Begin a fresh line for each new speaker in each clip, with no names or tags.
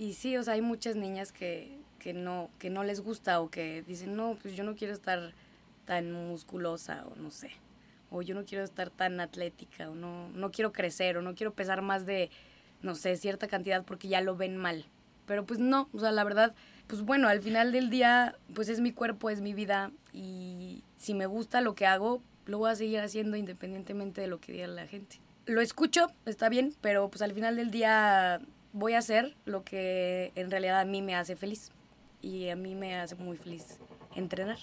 y sí, o sea, hay muchas niñas que, que, no, que no les gusta o que dicen, no, pues yo no quiero estar tan musculosa o no sé, o yo no quiero estar tan atlética o no, no quiero crecer o no quiero pesar más de, no sé, cierta cantidad porque ya lo ven mal. Pero pues no, o sea, la verdad, pues bueno, al final del día, pues es mi cuerpo, es mi vida y si me gusta lo que hago, lo voy a seguir haciendo independientemente de lo que diga la gente. Lo escucho, está bien, pero pues al final del día voy a hacer lo que en realidad a mí me hace feliz y a mí me hace muy feliz entrenar.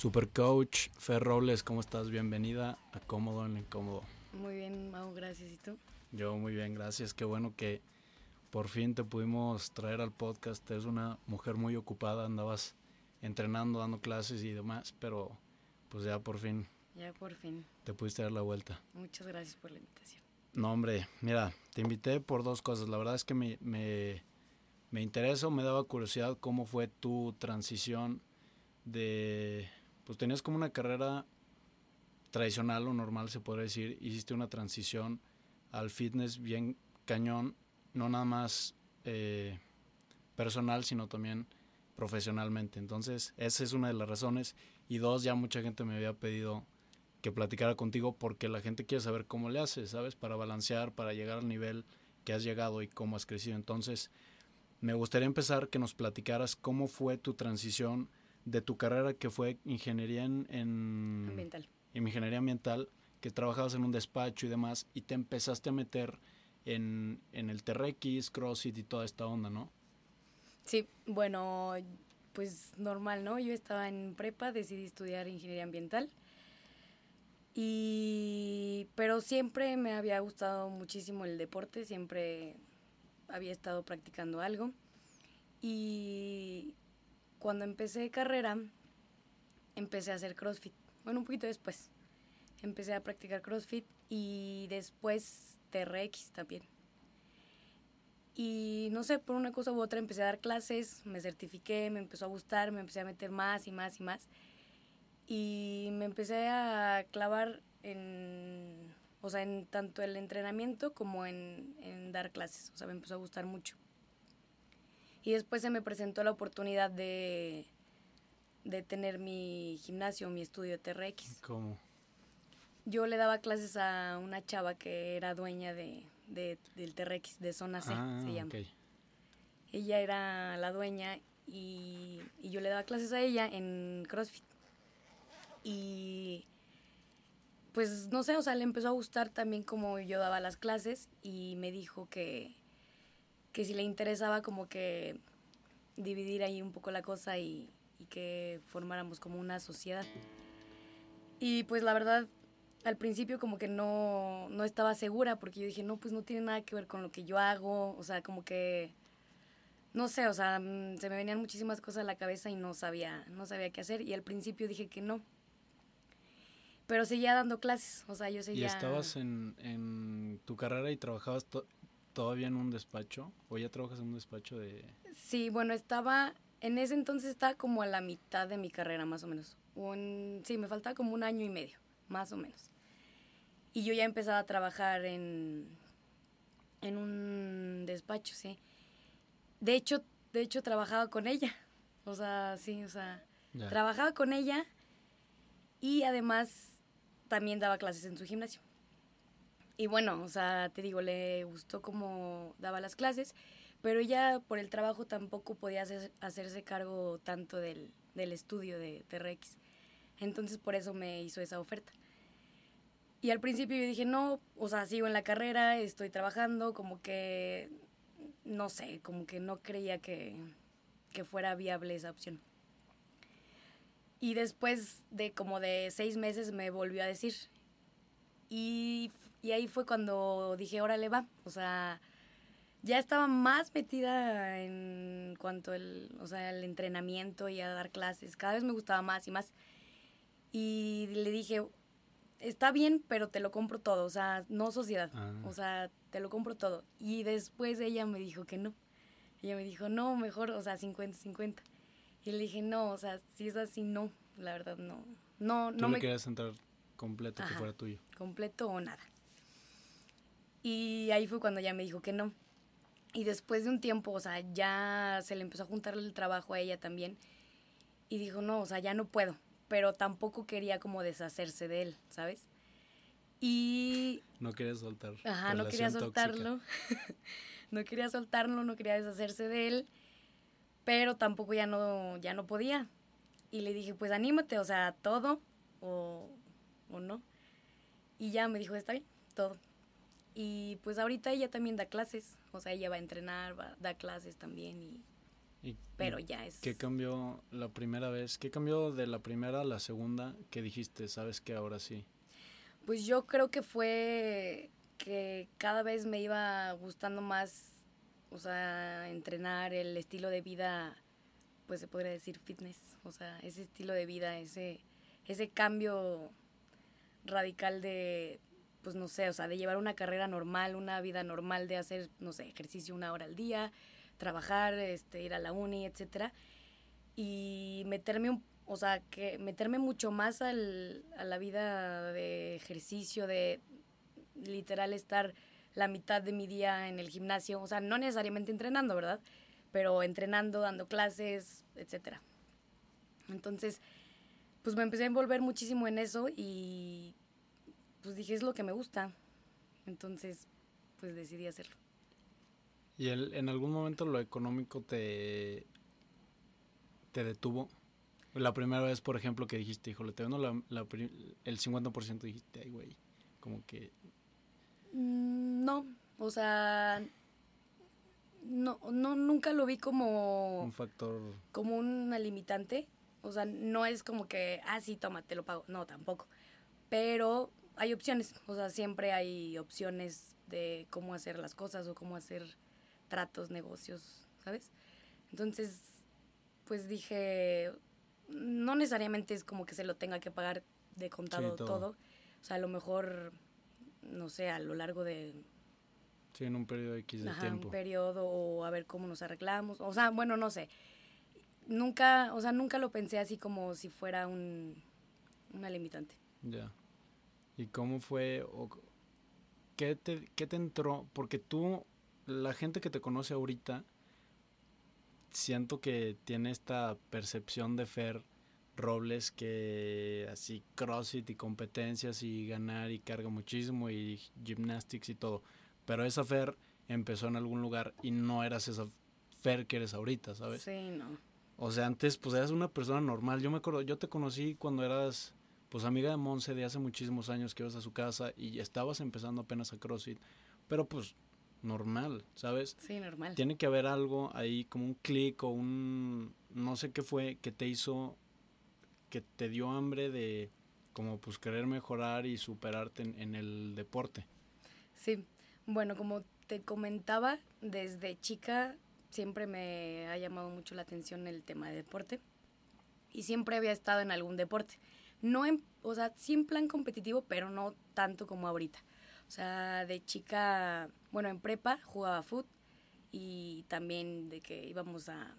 Super Coach Fer Robles, ¿cómo estás? Bienvenida a Cómodo en Incómodo.
Muy bien, Mau, gracias. ¿Y tú?
Yo muy bien, gracias. Qué bueno que por fin te pudimos traer al podcast. Eres una mujer muy ocupada, andabas entrenando, dando clases y demás, pero pues ya por fin.
Ya por fin.
Te pudiste dar la vuelta.
Muchas gracias por la invitación.
No, hombre, mira, te invité por dos cosas. La verdad es que me, me, me interesa me daba curiosidad cómo fue tu transición de pues tenías como una carrera tradicional o normal, se podría decir, hiciste una transición al fitness bien cañón, no nada más eh, personal, sino también profesionalmente. Entonces, esa es una de las razones. Y dos, ya mucha gente me había pedido que platicara contigo porque la gente quiere saber cómo le haces, ¿sabes? Para balancear, para llegar al nivel que has llegado y cómo has crecido. Entonces, me gustaría empezar que nos platicaras cómo fue tu transición de tu carrera que fue ingeniería en,
ambiental.
ingeniería ambiental, que trabajabas en un despacho y demás, y te empezaste a meter en, en el TRX, CrossFit y toda esta onda, ¿no?
Sí, bueno, pues normal, ¿no? Yo estaba en prepa, decidí estudiar ingeniería ambiental. Y pero siempre me había gustado muchísimo el deporte, siempre había estado practicando algo. Y cuando empecé carrera, empecé a hacer CrossFit. Bueno, un poquito después. Empecé a practicar CrossFit y después TRX también. Y no sé, por una cosa u otra empecé a dar clases, me certifiqué, me empezó a gustar, me empecé a meter más y más y más. Y me empecé a clavar en, o sea, en tanto el entrenamiento como en, en dar clases. O sea, me empezó a gustar mucho. Y después se me presentó la oportunidad de, de tener mi gimnasio, mi estudio TRX.
¿Cómo?
Yo le daba clases a una chava que era dueña de, del TRX, de Zona C, ah, se llama. Ella era la dueña y, y yo le daba clases a ella en CrossFit. Y pues no sé, o sea, le empezó a gustar también como yo daba las clases y me dijo que, que si le interesaba como que dividir ahí un poco la cosa y, que formáramos como una sociedad. Y pues la verdad, al principio como que no, no estaba segura porque yo dije, no, pues no tiene nada que ver con lo que yo hago, o sea, como que, no sé, o sea, mm, se me venían muchísimas cosas a la cabeza y no sabía, no sabía qué hacer y al principio dije que no. Pero seguía dando clases, o sea, yo seguía...
¿Y estabas en, en tu carrera y trabajabas todavía en un despacho? ¿O ya trabajas en un despacho de...?
Sí, bueno, estaba... En ese entonces estaba como a la mitad de mi carrera, más o menos. Un, sí, me faltaba como un año y medio, más o menos. Y yo ya empezaba a trabajar en, en un despacho, sí. De hecho, de hecho, trabajaba con ella. O sea, sí, o sea, trabajaba con ella y además también daba clases en su gimnasio. Y bueno, o sea, te digo, le gustó cómo daba las clases, pero ella por el trabajo tampoco podía hacerse cargo tanto del, del estudio de TRX. Entonces por eso me hizo esa oferta. Y al principio yo dije, no, o sea, sigo en la carrera, estoy trabajando, como que, no sé, como que no creía que, que fuera viable esa opción. Y después de como de seis meses me volvió a decir. Y y ahí fue cuando dije, órale va, o sea, ya estaba más metida en cuanto el, o sea, el entrenamiento y a dar clases. Cada vez me gustaba más y más. Y le dije, está bien, pero te lo compro todo, o sea, no sociedad,
Ah.
o sea, te lo compro todo. Y después ella me dijo que no. Ella me dijo, no, mejor, o sea, 50-50. Y le dije, no, o sea, si es así, no, la verdad, no. No,
Tú
no me
querías entrar completo, que fuera tuyo.
completo o nada. Y ahí fue cuando ya me dijo que no. Y después de un tiempo, o sea, ya se le empezó a juntar el trabajo a ella también. Y dijo, no, o sea, ya no puedo. Pero tampoco quería como deshacerse de él, ¿sabes? Y
No querías soltar.
Ajá, no quería soltarlo. no quería soltarlo, no quería deshacerse de él, pero tampoco ya no, ya no podía. Y le dije, pues anímate, o sea, todo o, o no. Y ya me dijo, está bien, todo. Y pues ahorita ella también da clases, o sea, ella va a entrenar, va, da clases también, y,
¿Y-
pero
y
ya es...
¿Qué cambió la primera vez? ¿Qué cambió de la primera a la segunda que dijiste, sabes que ahora sí?
Pues yo creo que fue que cada vez me iba gustando más, o sea, entrenar el estilo de vida, pues se podría decir fitness, o sea, ese estilo de vida, ese, ese cambio radical de, pues no sé, o sea, de llevar una carrera normal, una vida normal, de hacer, no sé, ejercicio una hora al día, trabajar, este, ir a la uni, etcétera, y meterme un o sea, que meterme mucho más al, a la vida de ejercicio, de literal estar la mitad de mi día en el gimnasio, o sea, no necesariamente entrenando, ¿verdad? Pero entrenando, dando clases, etcétera. Entonces, pues me empecé a envolver muchísimo en eso y pues dije, es lo que me gusta. Entonces, pues decidí hacerlo.
¿Y el- en algún momento lo económico te, te detuvo? La primera vez, por ejemplo, que dijiste, híjole, te vendo la, la el 50% dijiste, ay, güey, como que...
Mm, No, o sea, no, no, nunca lo vi como...
Un factor...
como una limitante. O sea, no es como que, ah, sí, toma, te lo pago. No, tampoco. Pero hay opciones. O sea, siempre hay opciones de cómo hacer las cosas o cómo hacer tratos, negocios, ¿sabes? Entonces, pues dije, no necesariamente es como que se lo tenga que pagar de contado
todo.
todo. O sea, a lo mejor, no sé, a lo largo de
Sí, en un periodo X de
Ajá,
tiempo.
un periodo o a ver cómo nos arreglamos. O sea, bueno, no sé. Nunca, o sea, nunca lo pensé así como si fuera un, una limitante.
Ya. ¿Y cómo fue? o ¿qué, te, ¿Qué te entró? Porque tú, la gente que te conoce ahorita, siento que tiene esta percepción de Fer Robles que así CrossFit y competencias y ganar y carga muchísimo y gymnastics y todo. Pero esa Fer empezó en algún lugar y no eras esa Fer que eres ahorita, ¿sabes?
Sí, no.
O sea, antes pues eras una persona normal. Yo me acuerdo, yo te conocí cuando eras pues amiga de Monse de hace muchísimos años que ibas a su casa y estabas empezando apenas a CrossFit. Pero pues normal, ¿sabes?
Sí, normal.
Tiene que haber algo ahí como un clic o un no sé qué fue que te hizo que te dio hambre de como pues querer mejorar y superarte en, en el deporte.
Sí. Bueno, como te comentaba, desde chica siempre me ha llamado mucho la atención el tema de deporte y siempre había estado en algún deporte. No en, o sea, sí en plan competitivo, pero no tanto como ahorita. O sea, de chica, bueno, en prepa jugaba fútbol y también de que íbamos a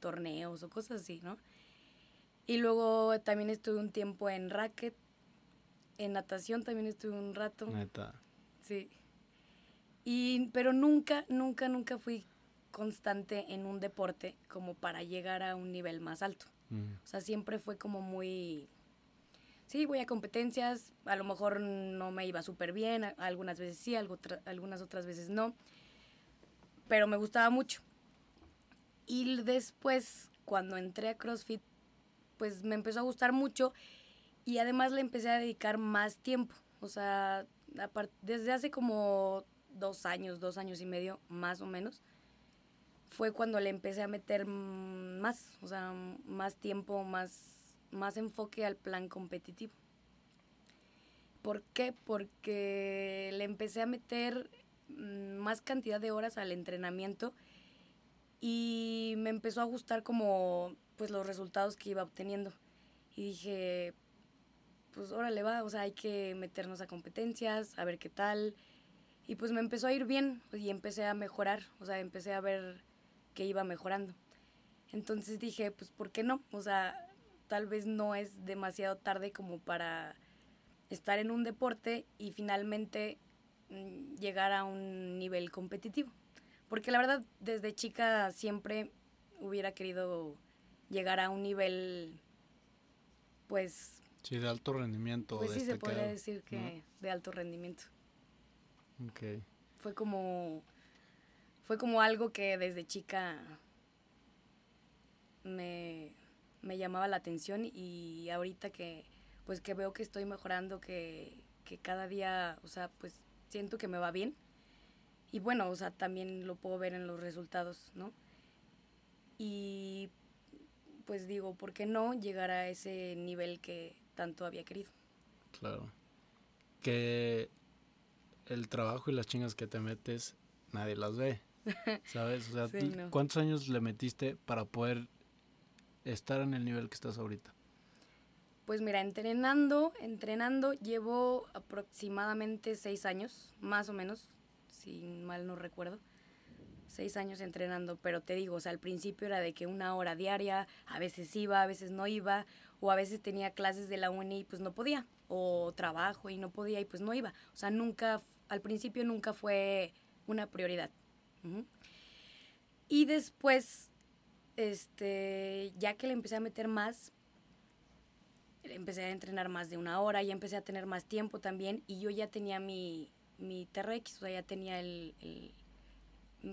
torneos o cosas así, ¿no? Y luego también estuve un tiempo en racket, en natación también estuve un rato.
Neta.
Sí. Y, pero nunca, nunca, nunca fui constante en un deporte como para llegar a un nivel más alto.
Mm.
O sea, siempre fue como muy... Sí, voy a competencias, a lo mejor no me iba súper bien, algunas veces sí, algunas otras veces no, pero me gustaba mucho. Y después, cuando entré a CrossFit, pues me empezó a gustar mucho y además le empecé a dedicar más tiempo. O sea, desde hace como dos años, dos años y medio, más o menos, fue cuando le empecé a meter más, o sea, más tiempo, más, más enfoque al plan competitivo. ¿Por qué? Porque le empecé a meter mm, más cantidad de horas al entrenamiento y me empezó a gustar como pues los resultados que iba obteniendo. Y dije, pues órale va, o sea, hay que meternos a competencias, a ver qué tal. Y pues me empezó a ir bien y empecé a mejorar, o sea, empecé a ver que iba mejorando. Entonces dije, pues ¿por qué no? O sea, tal vez no es demasiado tarde como para estar en un deporte y finalmente mm, llegar a un nivel competitivo. Porque la verdad, desde chica siempre hubiera querido llegar a un nivel, pues...
Sí, de alto rendimiento.
Pues sí, se podría decir que de alto rendimiento.
Ok.
Fue como, fue como algo que desde chica me, me llamaba la atención y ahorita que, pues que veo que estoy mejorando, que, que cada día, o sea, pues siento que me va bien y bueno, o sea, también lo puedo ver en los resultados, ¿no? Y pues digo, ¿por qué no llegar a ese nivel que tanto había querido?
Claro. Que el trabajo y las chingas que te metes, nadie las ve. ¿Sabes? O sea, ¿cuántos años le metiste para poder estar en el nivel que estás ahorita?
Pues mira, entrenando, entrenando, llevo aproximadamente seis años, más o menos, si mal no recuerdo. Seis años entrenando, pero te digo, o sea, al principio era de que una hora diaria, a veces iba, a veces no iba, o a veces tenía clases de la uni y pues no podía, o trabajo y no podía y pues no iba. O sea, nunca, al principio nunca fue una prioridad. Y después, este, ya que le empecé a meter más, empecé a entrenar más de una hora, y empecé a tener más tiempo también, y yo ya tenía mi, mi TRX, o sea, ya tenía el,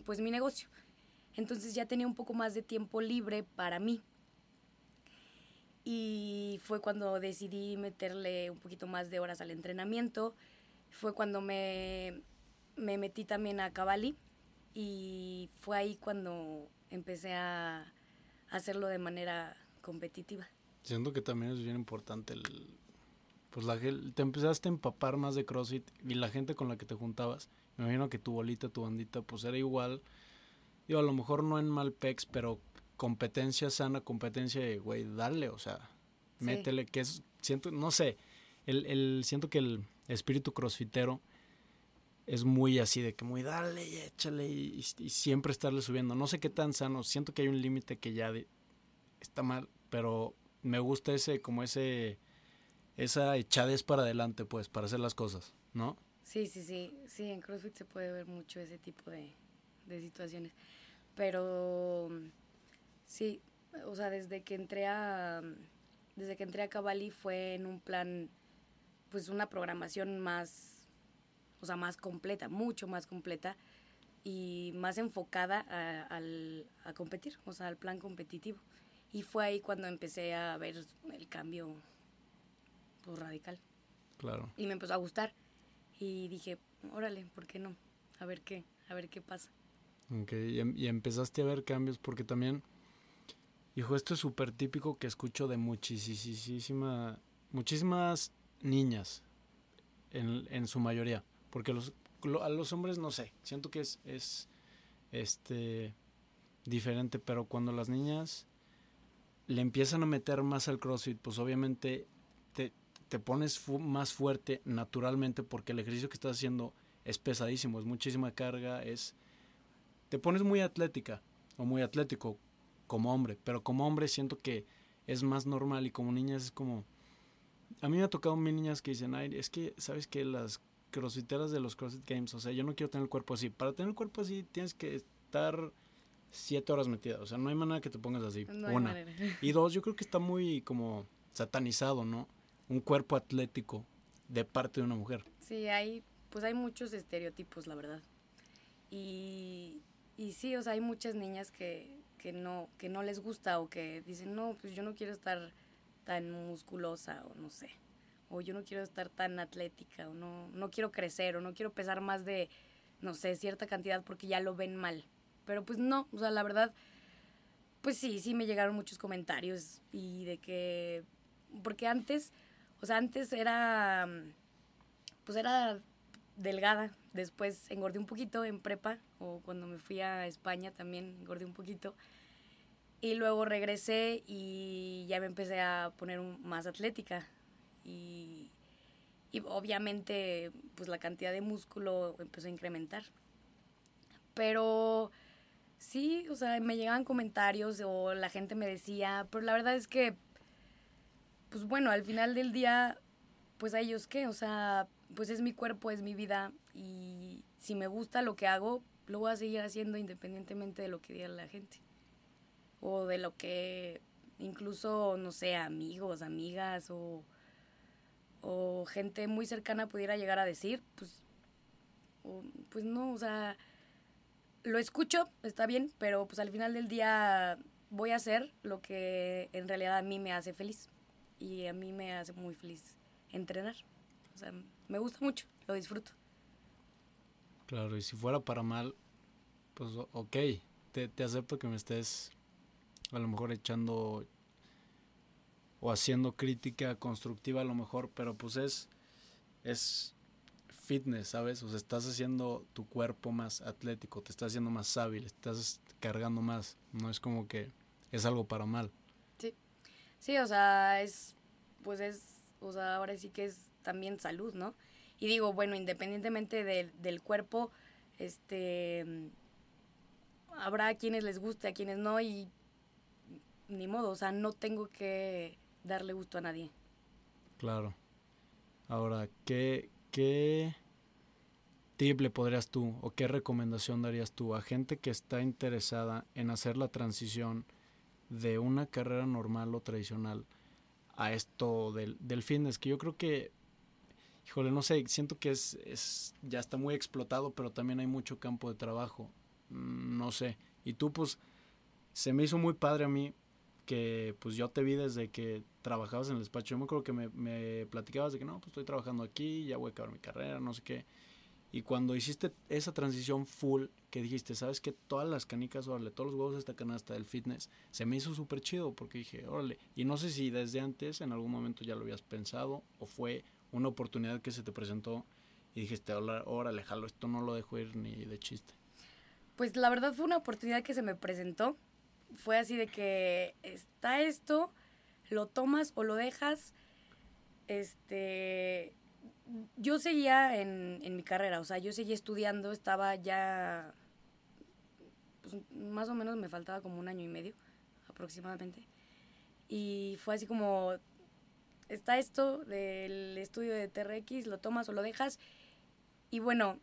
pues mi negocio. Entonces ya tenía un poco más de tiempo libre para mí. Y fue cuando decidí meterle un poquito más de horas al entrenamiento. Fue cuando me, me metí también a Cavalli y fue ahí cuando empecé a hacerlo de manera competitiva.
Siento que también es bien importante el, pues la, te empezaste a empapar más de CrossFit y la gente con la que te juntabas, me imagino que tu bolita, tu bandita, pues era igual. Digo, a lo mejor no en Malpex, pero competencia sana, competencia de, güey, dale, o sea, métele, que es, siento, no sé, el, el, siento que el espíritu crossfitero es muy así, de que muy dale y échale y, siempre estarle subiendo. No sé qué tan sano, siento que hay un límite que ya está mal, pero me gusta ese, como ese esa echadez para adelante, pues, para hacer las cosas, ¿no?
Sí, sí, sí. Sí, en CrossFit se puede ver mucho ese tipo de, situaciones. Pero sí, o sea, desde que entré a desde que entré a Cavalli fue en un plan pues una programación más o sea, más completa, mucho más completa y más enfocada a, a competir, o sea, al plan competitivo. Y fue ahí cuando empecé a ver el cambio pues, radical.
Claro.
Y me empezó a gustar. Y dije, órale, ¿por qué no? A ver qué, a ver qué pasa.
Ok, y, em, empezaste a ver cambios porque también, hijo, esto es súper típico que escucho de muchísima, muchísimas niñas, en, en su mayoría. Porque los, a los hombres, no sé, siento que es, es este, diferente, pero cuando las niñas le empiezan a meter más al CrossFit, pues obviamente te pones más fuerte naturalmente porque el ejercicio que estás haciendo es pesadísimo, es muchísima carga, es te pones muy atlética o muy atlético como hombre, pero como hombre siento que es más normal y como niñas es como a mí me ha tocado mil niñas que dicen, "Ay, es que sabes que las crossfiteras de los CrossFit Games, o sea, yo no quiero tener el cuerpo así. Para tener el cuerpo así tienes que estar siete horas metida, o sea, no hay manera que te pongas así. Una. Y dos, yo creo que está muy como satanizado, ¿no? un cuerpo atlético de parte de una mujer.
Sí, hay, pues hay muchos estereotipos, la verdad. Y, y sí, o sea, hay muchas niñas que, que, no, que no les gusta o que dicen, no, pues yo no quiero estar tan musculosa o no sé. O yo no quiero estar tan atlética o no, no quiero crecer o no quiero pesar más de, no sé, cierta cantidad porque ya lo ven mal. Pero pues no, o sea, la verdad, pues sí, sí me llegaron muchos comentarios y de que, porque antes o sea, antes era, pues era delgada. Después engordé un poquito en prepa o cuando me fui a España también engordé un poquito. Y luego regresé y ya me empecé a poner más atlética. Y, obviamente pues la cantidad de músculo empezó a incrementar. Pero sí, o sea, me llegaban comentarios o la gente me decía, pero la verdad es que, pues bueno, al final del día, pues a ellos qué, o sea, pues es mi cuerpo, es mi vida y si me gusta lo que hago, lo voy a seguir haciendo independientemente de lo que diga la gente. O de lo que incluso, no sé, amigos, amigas o, o gente muy cercana pudiera llegar a decir, pues, pues no, o sea, lo escucho, está bien, pero pues al final del día voy a hacer lo que en realidad a mí me hace feliz. Y a mí me hace muy feliz entrenar. O sea, me gusta mucho, lo disfruto.
Claro, y si fuera para mal, pues ok, te, te acepto que me estés a lo mejor echando o haciendo crítica constructiva a lo mejor, pero pues es, es fitness, ¿sabes? O sea, estás haciendo tu cuerpo más atlético, te estás haciendo más hábil, estás cargando más, no es como que es algo para mal.
Sí, sí, o sea, es, pues es, o sea, ahora sí que es también salud, ¿no? Y digo, bueno, independientemente del cuerpo, este, habrá a quienes les guste, a quienes no, y ni modo, o sea, no tengo que darle gusto a nadie.
Claro. Ahora, ¿qué, qué tip le podrías tú o qué recomendación darías tú a gente que está interesada en hacer la transición de una carrera normal o tradicional a esto del, del fitness? Que yo creo que híjole, no sé, siento que es, es, ya está muy explotado, pero también hay mucho campo de trabajo. Mm, no sé. Y tú, pues, se me hizo muy padre a mí que, pues, yo te vi desde que trabajabas en el despacho. Yo me acuerdo que me, me platicabas de que, no, pues, estoy trabajando aquí, ya voy a acabar mi carrera, no sé qué. Y cuando hiciste esa transición full, que dijiste, ¿sabes qué? Todas las canicas, órale, todos los huevos de esta canasta del fitness, se me hizo súper chido porque dije, órale. Y no sé si desde antes, en algún momento ya lo habías pensado o fue una oportunidad que se te presentó y dijiste, órale, jalo, esto no lo dejo ir ni de chiste?
Pues la verdad fue una oportunidad que se me presentó. Fue así de que está esto, lo tomas o lo dejas. Este, yo seguía en, en mi carrera, o sea, yo seguía estudiando, estaba ya, pues, más o menos me faltaba como un año y medio aproximadamente. Y fue así como, está esto del estudio de TRX, lo tomas o lo dejas. Y bueno,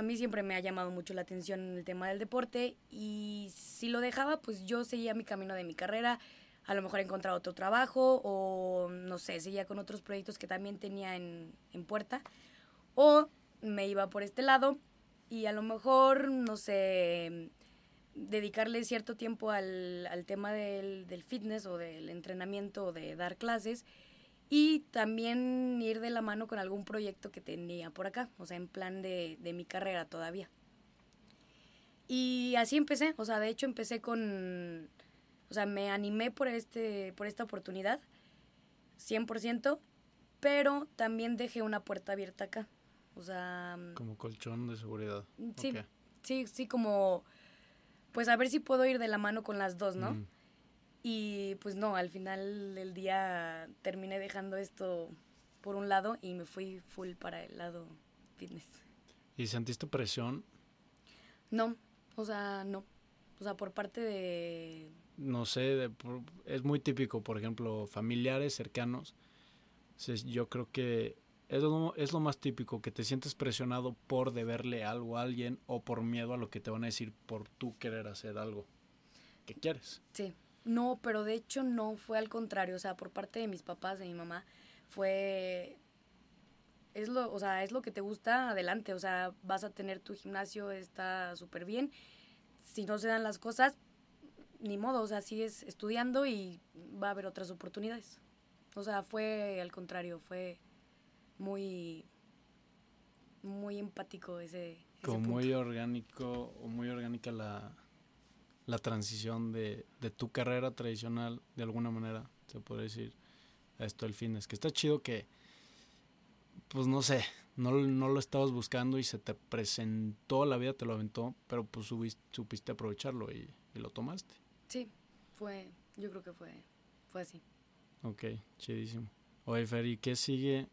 a mí siempre me ha llamado mucho la atención el tema del deporte y si lo dejaba, pues yo seguía mi camino de mi carrera, a lo mejor encontraba otro trabajo o no sé, seguía con otros proyectos que también tenía en, en puerta o me iba por este lado y a lo mejor, no sé, dedicarle cierto tiempo al, al tema del, del, fitness o del entrenamiento o de dar clases y también ir de la mano con algún proyecto que tenía por acá, o sea, en plan de, de mi carrera todavía. Y así empecé, o sea, de hecho empecé con, o sea, me animé por, este, por esta oportunidad, 100%, pero también dejé una puerta abierta acá, o sea...
Como colchón de seguridad.
Sí, sí, sí, como pues a ver si puedo ir de la mano con las dos, ¿no? Mm. Y pues no, al final del día terminé dejando esto por un lado y me fui full para el lado fitness.
¿Y sentiste presión?
No, o sea, no. O sea, por parte de...
No sé, es muy típico, por ejemplo, familiares cercanos. Yo creo que es lo, es lo más típico, que te sientes presionado por deberle algo a alguien o por miedo a lo que te van a decir por tú querer hacer algo que quieres.
Sí, no, pero de hecho no, fue al contrario, o sea, por parte de mis papás, de mi mamá, fue... Es lo, o sea, es lo que te gusta, adelante, o sea, vas a tener tu gimnasio, está súper bien. Si no se dan las cosas, ni modo, o sea, sigues estudiando y va a haber otras oportunidades. O sea, fue al contrario, fue muy, muy empático ese.
Como muy orgánico o muy orgánica la, la transición de, de, tu carrera tradicional, de alguna manera, se puede decir, a esto del fitness. Que está chido que, pues no sé, no, no lo estabas buscando y se te presentó, la vida te lo aventó, pero pues supiste aprovecharlo y, y, lo tomaste.
Sí, fue, yo creo que fue, fue así.
Ok, chidísimo. Oye, Fer, qué sigue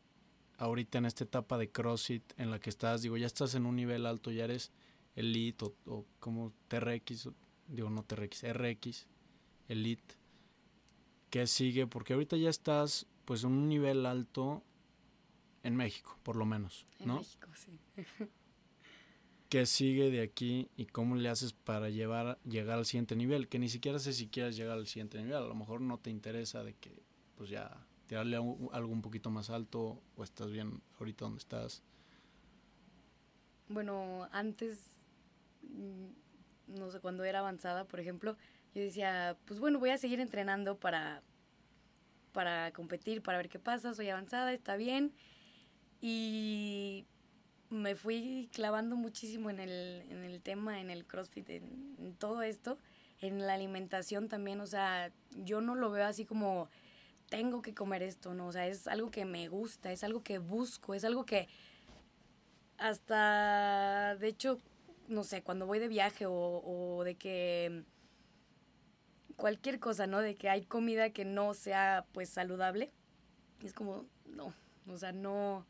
ahorita en esta etapa de CrossFit en la que estás? Digo, ya estás en un nivel alto, ya eres Elite o, o como TRX, digo, no TRX, RX, Elite. ¿Qué sigue? Porque ahorita ya estás pues en un nivel alto en México, por lo menos, ¿no? En México, sí. ¿Qué sigue de aquí y cómo le haces para llevar, llegar al siguiente nivel? Que ni siquiera sé si quieres llegar al siguiente nivel. A lo mejor no te interesa de que, pues ya, tirarle algo un poquito más alto o estás bien ahorita donde estás.
Bueno, antes, mm, no sé, cuando era avanzada, por ejemplo, yo decía, pues bueno, voy a seguir entrenando para, para competir, para ver qué pasa, soy avanzada, está bien. Y me fui clavando muchísimo en el, en el tema, en el CrossFit, en, todo esto, en la alimentación también, o sea, yo no lo veo así como tengo que comer esto, ¿no? O sea, es algo que me gusta, es algo que busco, es algo que hasta, de hecho, no sé, cuando voy de viaje o, o de que cualquier cosa, ¿no? De que hay comida que no sea pues saludable, es como, no, o sea, no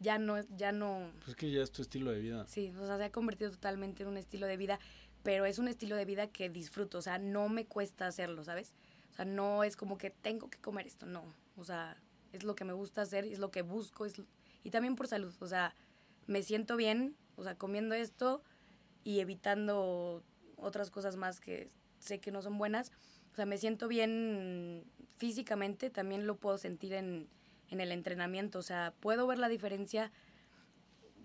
ya no, ya no...
Pues que ya es tu estilo de vida.
Sí, o sea, se ha convertido totalmente en un estilo de vida, pero es un estilo de vida que disfruto, o sea, no me cuesta hacerlo, ¿sabes? O sea, no es como que tengo que comer esto, no, o sea, es lo que me gusta hacer, es lo que busco, es, y también por salud, o sea, me siento bien, o sea, comiendo esto y evitando otras cosas más que sé que no son buenas, o sea, me siento bien físicamente, también lo puedo sentir en en el entrenamiento. O sea, puedo ver la diferencia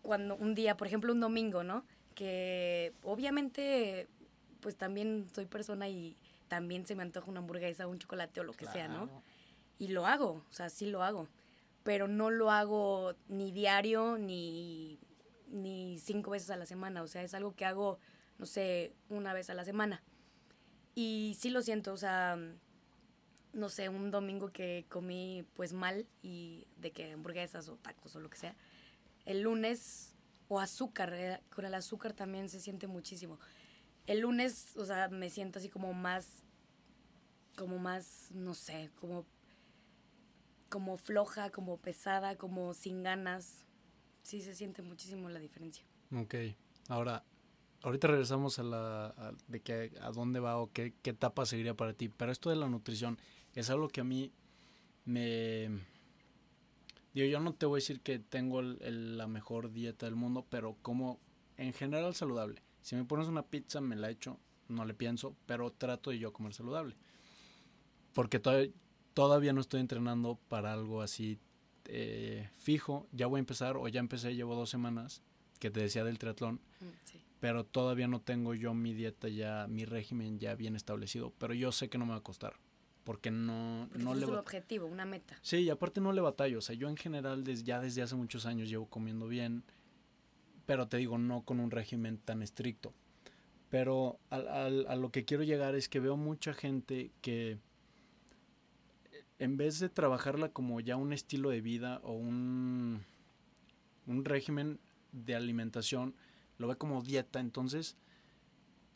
cuando un día, por ejemplo, un domingo, ¿no? Que obviamente, pues también soy persona y también se me antoja una hamburguesa, un chocolate o lo que sea, ¿no? Y lo hago, o sea, sí lo hago. Pero no lo hago ni diario ni, ni cinco veces a la semana. O sea, es algo que hago, no sé, una vez a la semana. Y sí lo siento, o sea, no sé, un domingo que comí pues mal y de que hamburguesas o tacos o lo que sea, el lunes o azúcar, eh, con el azúcar también se siente muchísimo. El lunes, o sea, me siento así como más, como más, no sé, como, como floja, como pesada, como sin ganas. Sí se siente muchísimo la diferencia.
Ok, ahora, ahorita regresamos a la, de que a dónde va o qué, qué etapa seguiría para ti, pero esto de la nutrición, es algo que a mí me... Digo, yo no te voy a decir que tengo la mejor dieta del mundo, pero como en general saludable. Si me pones una pizza, me la echo, no le pienso, pero trato de yo comer saludable. Porque todavía, todavía no estoy entrenando para algo así eh, fijo. Ya voy a empezar, o ya empecé, llevo dos semanas, que te decía del triatlón. Mm, pero todavía no tengo yo mi dieta ya, mi régimen ya bien establecido. Pero yo sé que no me va a costar porque no, no
le... Es un objetivo, una meta.
Sí, y aparte no le batallo, o sea, yo en general desde, ya desde hace muchos años llevo comiendo bien, pero te digo, no con un régimen tan estricto. Pero a lo que quiero llegar es que veo mucha gente que en vez de trabajarla como ya un estilo de vida o un, un régimen de alimentación, lo ve como dieta, entonces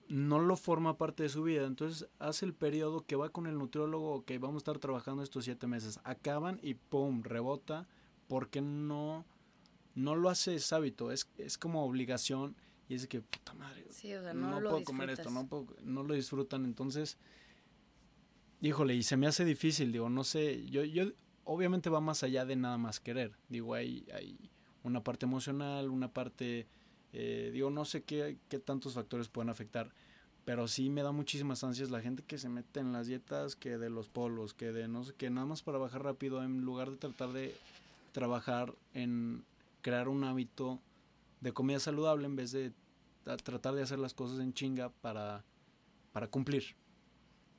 no lo forma parte de su vida. Entonces hace el periodo que va con el nutriólogo, que vamos a estar trabajando estos siete meses. Acaban y ¡pum! rebota porque no, no lo hace es hábito, es, es como obligación y es que, puta madre, no, puedo comer esto, no, no lo disfrutan. Entonces, híjole, y se me hace difícil, digo, no sé, yo, yo obviamente va más allá de nada más querer. Digo, hay, hay una parte emocional, una parte eh, digo, no sé qué, qué tantos factores pueden afectar, pero sí me da muchísimas ansias la gente que se mete en las dietas, que de los polos, que de no sé qué, nada más para bajar rápido, en lugar de tratar de trabajar en crear un hábito de comida saludable en vez de tratar de hacer las cosas en chinga para, para cumplir.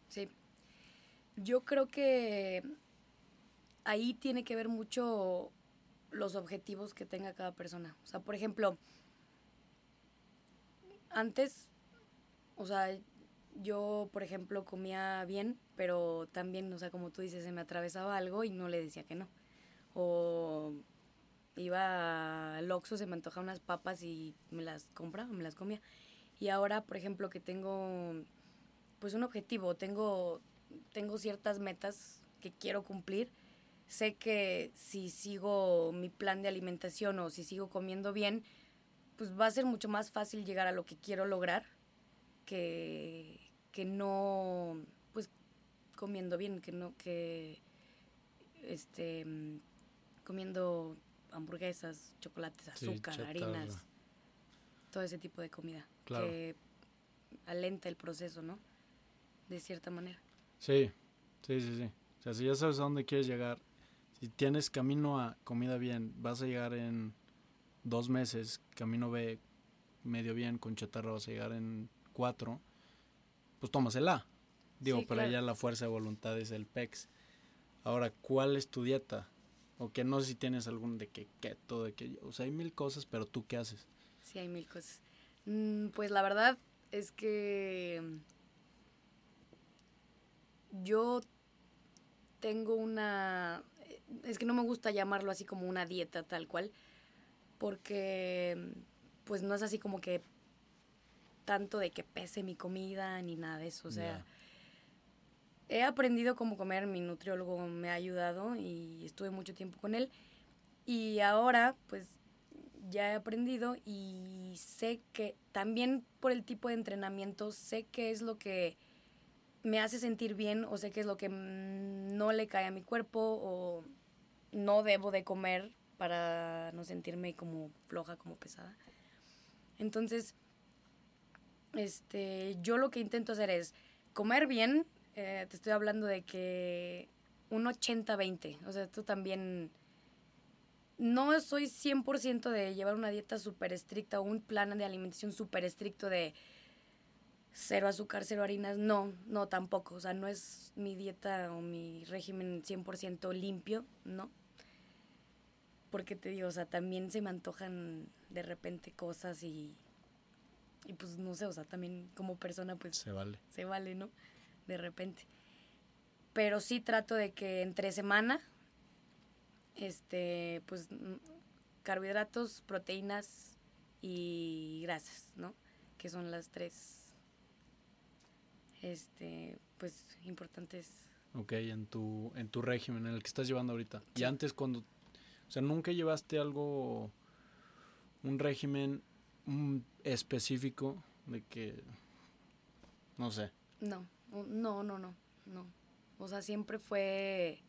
Sí. Yo creo que ahí tiene que ver mucho los objetivos que tenga cada persona. O sea, por ejemplo, antes, o sea, yo, por ejemplo, comía bien, pero también, o sea, como tú dices, se me atravesaba algo y no le decía que no. O iba al Oxxo, se me antojaban unas papas y me las compraba, me las comía. Y ahora, por ejemplo, que tengo pues un objetivo, tengo, tengo ciertas metas que quiero cumplir, sé que si sigo mi plan de alimentación o si sigo comiendo bien, pues va a ser mucho más fácil llegar a lo que quiero lograr que, que no, pues comiendo bien, que no, que este, comiendo hamburguesas, chocolates, azúcar, harinas, todo ese tipo de comida que alenta el proceso, ¿no? De cierta manera.
Sí, sí, sí, sí. O sea, si ya sabes a dónde quieres llegar, si tienes camino a comida bien, vas a llegar en dos meses, camino B medio bien, con chatarra vas a llegar en cuatro, pues tomas el A. Digo, pero ya la fuerza de voluntad es el PEX. Ahora, ¿cuál es tu dieta? O que no sé si tienes algún de que keto, de que... O sea, hay mil cosas, pero tú qué haces?
Sí, hay mil cosas. Mm, pues la verdad es que yo tengo una... Es que no me gusta llamarlo así como una dieta tal cual, porque pues no es así como que tanto de que pese mi comida ni nada de eso. O sea, he aprendido cómo comer, mi nutriólogo me ha ayudado y estuve mucho tiempo con él. Y ahora, pues ya he aprendido y sé que también por el tipo de entrenamiento, sé qué es lo que me hace sentir bien o sé qué es lo que no le cae a mi cuerpo o no debo de comer para no sentirme como floja, como pesada. Entonces, este, yo lo que intento hacer es comer bien, eh, te estoy hablando de que un 80-20, o sea, tú también... No soy 100% de llevar una dieta súper estricta o un plan de alimentación súper estricto de cero azúcar, cero harinas. No, no tampoco. O sea, no es mi dieta o mi régimen 100% limpio, ¿no? Porque te digo, o sea, también se me antojan de repente cosas y, y pues no sé, o sea, también como persona pues...
Se vale.
Se vale, ¿no? de repente. Pero sí trato de que entre semana, este, pues carbohidratos, proteínas y grasas, ¿no? Que son las tres, este, pues importantes.
Ok, en tu, en tu régimen, en el que estás llevando ahorita. Y antes cuando, o sea, nunca llevaste algo, un régimen específico de que, no sé.
No. No, no, no, no. O sea, siempre fue...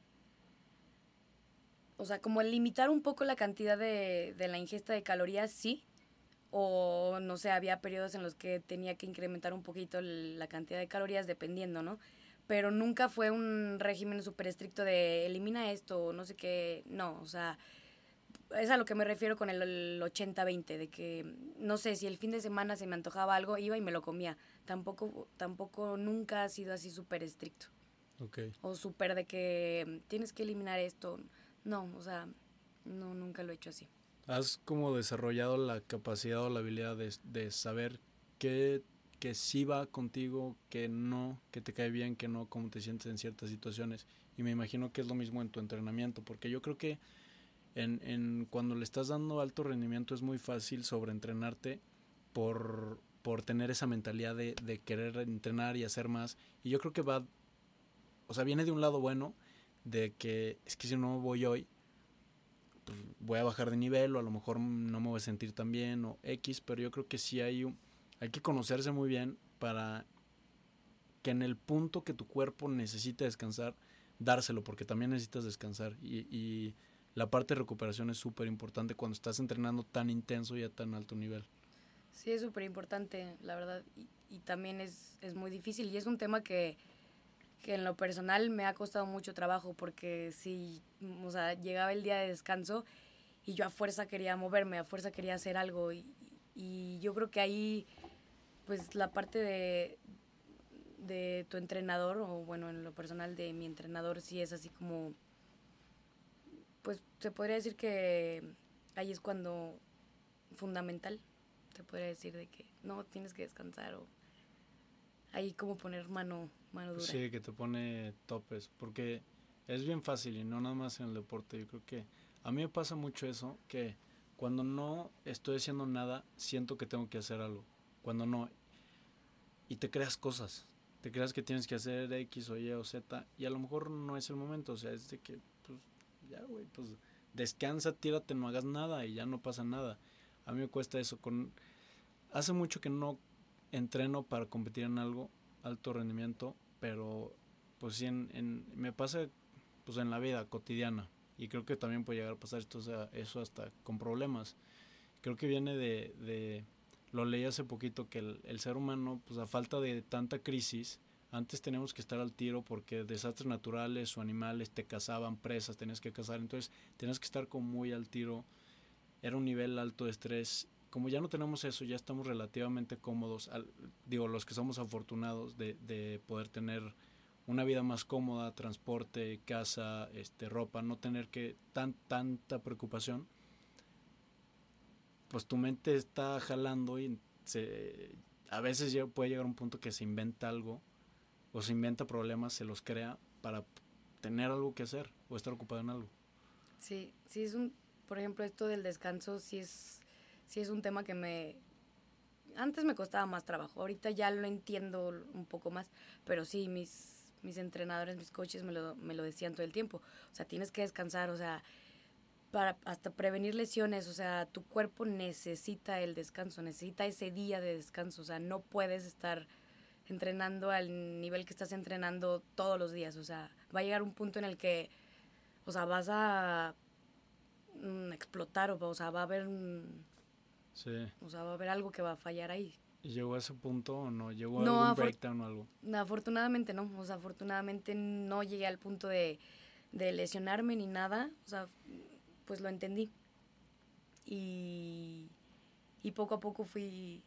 O sea, como limitar un poco la cantidad de, de la ingesta de calorías, sí. O, no sé, había periodos en los que tenía que incrementar un poquito la cantidad de calorías dependiendo, ¿no? Pero nunca fue un régimen súper estricto de elimina esto o no sé qué. No, o sea, es a lo que me refiero con el 80-20, de que, no sé, si el fin de semana se me antojaba algo, iba y me lo comía tampoco, tampoco nunca ha sido así súper estricto.
Okay.
O súper de que tienes que eliminar esto. No, o sea, no, nunca lo he hecho así.
¿Has como desarrollado la capacidad o la habilidad de, de saber qué que sí va contigo, que no, que te cae bien, que no, cómo te sientes en ciertas situaciones? Y me imagino que es lo mismo en tu entrenamiento, porque yo creo que en, en cuando le estás dando alto rendimiento es muy fácil sobreentrenarte por por tener esa mentalidad de, de, querer entrenar y hacer más. Y yo creo que va, o sea, viene de un lado bueno, de que es que si no voy hoy, pues voy a bajar de nivel o a lo mejor no me voy a sentir tan bien o X, pero yo creo que sí hay, hay que conocerse muy bien para que en el punto que tu cuerpo necesite descansar, dárselo, porque también necesitas descansar. Y, y la parte de recuperación es súper importante cuando estás entrenando tan intenso y a tan alto nivel.
Sí, es súper importante, la verdad. Y, también es, es, muy difícil. Y es un tema que, que, en lo personal me ha costado mucho trabajo porque si, o sea, llegaba el día de descanso y yo a fuerza quería moverme, a fuerza quería hacer algo. Y, y yo creo que ahí, pues la parte de, de tu entrenador, o bueno, en lo personal de mi entrenador, sí es así como, pues se podría decir que ahí es cuando fundamental te podría decir de que no, tienes que descansar o ahí como poner mano,
Sí, que te pone topes, porque es bien fácil y no nada más en el deporte. Yo creo que A mí me pasa mucho eso, que cuando no estoy haciendo nada, siento que tengo que hacer algo. Cuando no. Y te creas cosas. Te creas que tienes que hacer X o Y o Z. Y a lo mejor no es el momento. O sea, es de que, pues, ya, güey, pues descansa, tírate, no hagas nada y ya no pasa nada. A mí me cuesta eso. Con, hace mucho que no entreno para competir en algo, alto rendimiento, pero pues sí, en, me pasa pues en la vida cotidiana y creo que también puede llegar a pasar esto, o sea, eso hasta con problemas. Creo que viene de, de lo leí hace poquito, que el, ser humano, pues a falta de tanta crisis, antes teníamos que estar al tiro porque desastres naturales o animales te cazaban, presas, tenías que cazar, entonces tenías que estar como muy al tiro, era un nivel alto de estrés. Como ya no tenemos eso, ya estamos relativamente cómodos, al, digo, los que somos afortunados de, de poder tener una vida más cómoda, transporte, casa, este, ropa, no tener que tan tanta preocupación, pues tu mente está jalando y se, a veces puede llegar a un punto que se inventa algo o se inventa problemas, se los crea para tener algo que hacer o estar ocupado en algo.
Sí, sí es un, por ejemplo, esto del descanso sí es, sí es un tema que me, antes me costaba más trabajo, ahorita ya lo entiendo un poco más, pero sí, mis mis entrenadores, mis coaches me lo, me lo decían todo el tiempo. O sea, tienes que descansar, o sea, para hasta prevenir lesiones, o sea, tu cuerpo necesita el descanso, necesita ese día de descanso, o sea, no puedes estar entrenando al nivel que estás entrenando todos los días, o sea, va a llegar un punto en el que, o sea, vas a mm, explotar, o, sea, va a haber
sí.
o sea, va a haber algo que va a fallar ahí.
¿Y llegó a ese punto o no? ¿Llegó a algún breakdown o algo?
No, afortunadamente no. O sea, afortunadamente no llegué al punto de, de lesionarme ni nada. O sea, pues lo entendí. Y, y poco a poco fui,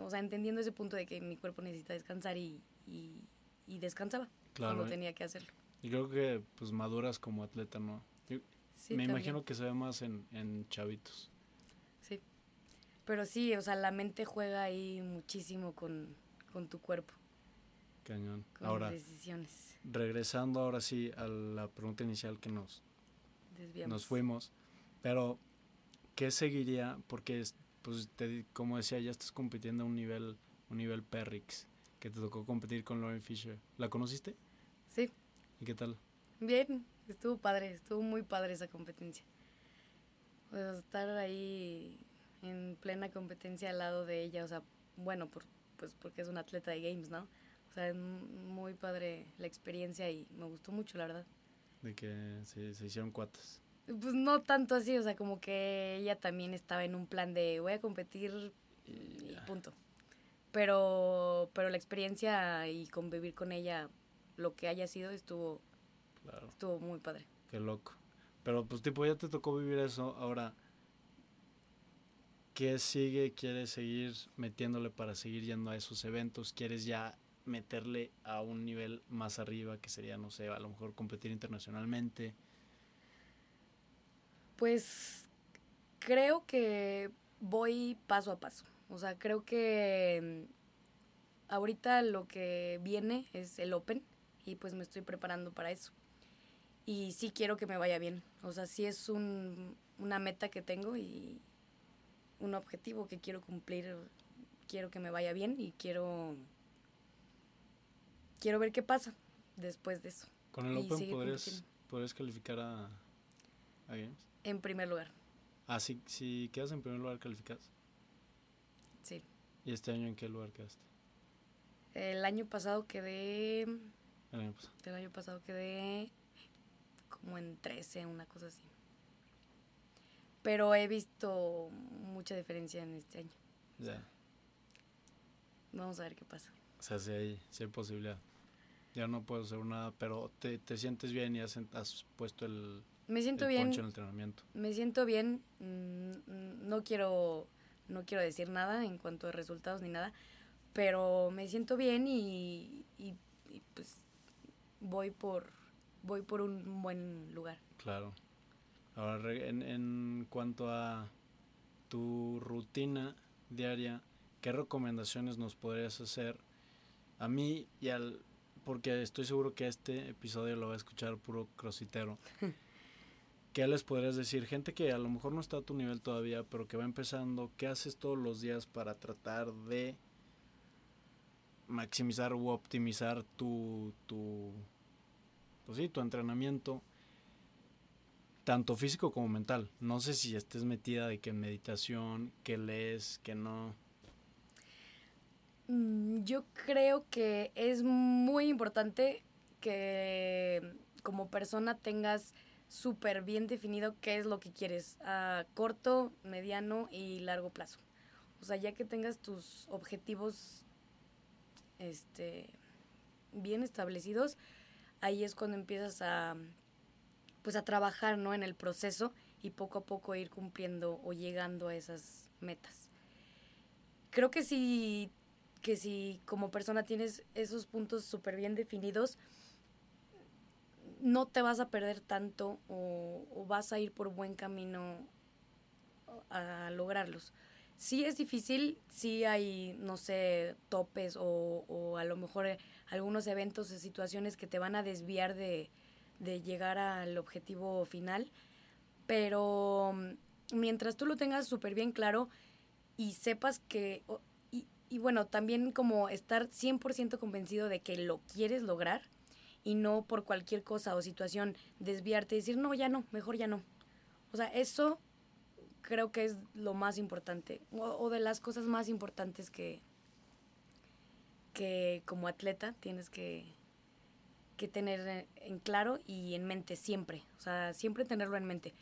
o sea, entendiendo ese punto de que mi cuerpo necesita descansar y, y, y descansaba claro, cuando tenía que hacerlo.
Y creo que pues maduras como atleta, ¿no? sí, me imagino que se ve más en, en chavitos.
Pero sí, o sea, la mente juega ahí muchísimo con, tu cuerpo.
Cañón.
Con ahora, decisiones.
regresando ahora sí a la pregunta inicial que nos, nos fuimos. Pero, ¿qué seguiría? Porque, pues, te, como decía, ya estás compitiendo a un nivel, un nivel Perrix, que te tocó competir con Lauren Fisher. ¿La conociste?
Sí.
¿Y qué tal?
Bien, estuvo padre, estuvo muy padre esa competencia. Pues estar ahí en plena competencia al lado de ella, o sea, bueno, por, pues porque es un atleta de games, ¿no? O sea, es muy padre la experiencia y me gustó mucho, la verdad.
De que se, se hicieron cuatas.
Pues no tanto así, o sea, como que ella también estaba en un plan de voy a competir y, punto. Pero, pero la experiencia y convivir con ella, lo que haya sido, estuvo, estuvo muy padre.
Qué loco. Pero pues tipo, ya te tocó vivir eso, ahora ¿Qué sigue? ¿Quieres seguir metiéndole para seguir yendo a esos eventos? ¿Quieres ya meterle a un nivel más arriba, que sería, no sé, a lo mejor competir internacionalmente?
Pues creo que voy paso a paso. O sea, creo que mm, ahorita lo que viene es el Open y pues me estoy preparando para eso. Y sí quiero que me vaya bien. O sea, sí es un, una meta que tengo y, un objetivo que quiero cumplir, quiero que me vaya bien y quiero quiero ver qué pasa después de eso.
Con el Open podrías, calificar a, a, Games.
En primer lugar.
Ah, si, si quedas en primer lugar, calificas.
Sí.
¿Y este año en qué lugar quedaste?
El año pasado quedé.
El año pasado.
El año pasado quedé como en 13, una cosa así pero he visto mucha diferencia en este año.
Ya.
Vamos a ver qué pasa.
O sea, si hay, si hay posibilidad. Ya no puedo hacer nada, pero te, te sientes bien y has, has puesto el,
me siento bien,
en el entrenamiento.
Me siento bien. Mm, no quiero, no quiero decir nada en cuanto a resultados ni nada, pero me siento bien y, y, y pues voy por, voy por un buen lugar.
Claro. Ahora, en, en cuanto a tu rutina diaria, ¿qué recomendaciones nos podrías hacer a mí y al... porque estoy seguro que este episodio lo va a escuchar puro crossitero. ¿qué les podrías decir? Gente que a lo mejor no está a tu nivel todavía, pero que va empezando, ¿qué haces todos los días para tratar de maximizar o optimizar tu, tu, pues sí, tu entrenamiento? Tanto físico como mental. No sé si estés metida de que meditación, que lees, que no.
Mm, yo creo que es muy importante que como persona tengas súper bien definido qué es lo que quieres a corto, mediano y largo plazo. O sea, ya que tengas tus objetivos este, bien establecidos, ahí es cuando empiezas a pues a trabajar ¿no? en el proceso y poco a poco ir cumpliendo o llegando a esas metas. Creo que si, que si como persona tienes esos puntos súper bien definidos, no te vas a perder tanto o, vas a ir por buen camino a lograrlos. Sí es difícil, sí hay, no sé, topes o, o a lo mejor algunos eventos o situaciones que te van a desviar de, de llegar al objetivo final, pero mm, mientras tú lo tengas súper bien claro y sepas que, y, y bueno, también como estar 100% convencido de que lo quieres lograr y no por cualquier cosa o situación desviarte y decir, no, ya no, mejor ya no. O sea, eso creo que es lo más importante o, o de las cosas más importantes que, que como atleta tienes que, que tener en claro y en mente siempre. O sea, siempre tenerlo en mente.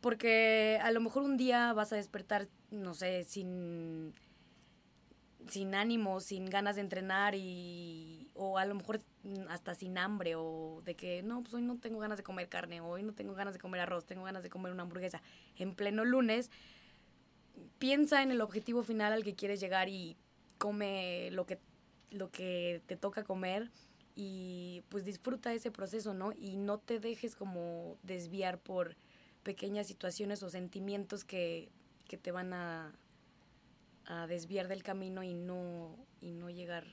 Porque a lo mejor un día vas a despertar, no sé, sin, sin ánimo, sin ganas de entrenar y, o a lo mejor hasta sin hambre o de que no, pues hoy no tengo ganas de comer carne, hoy no tengo ganas de comer arroz, tengo ganas de comer una hamburguesa. En pleno lunes, piensa en el objetivo final al que quieres llegar y come lo que, lo que te toca comer y pues disfruta ese proceso, ¿no? Y no te dejes como desviar por pequeñas situaciones o sentimientos que, te van a, a, desviar del camino y no, y no llegar.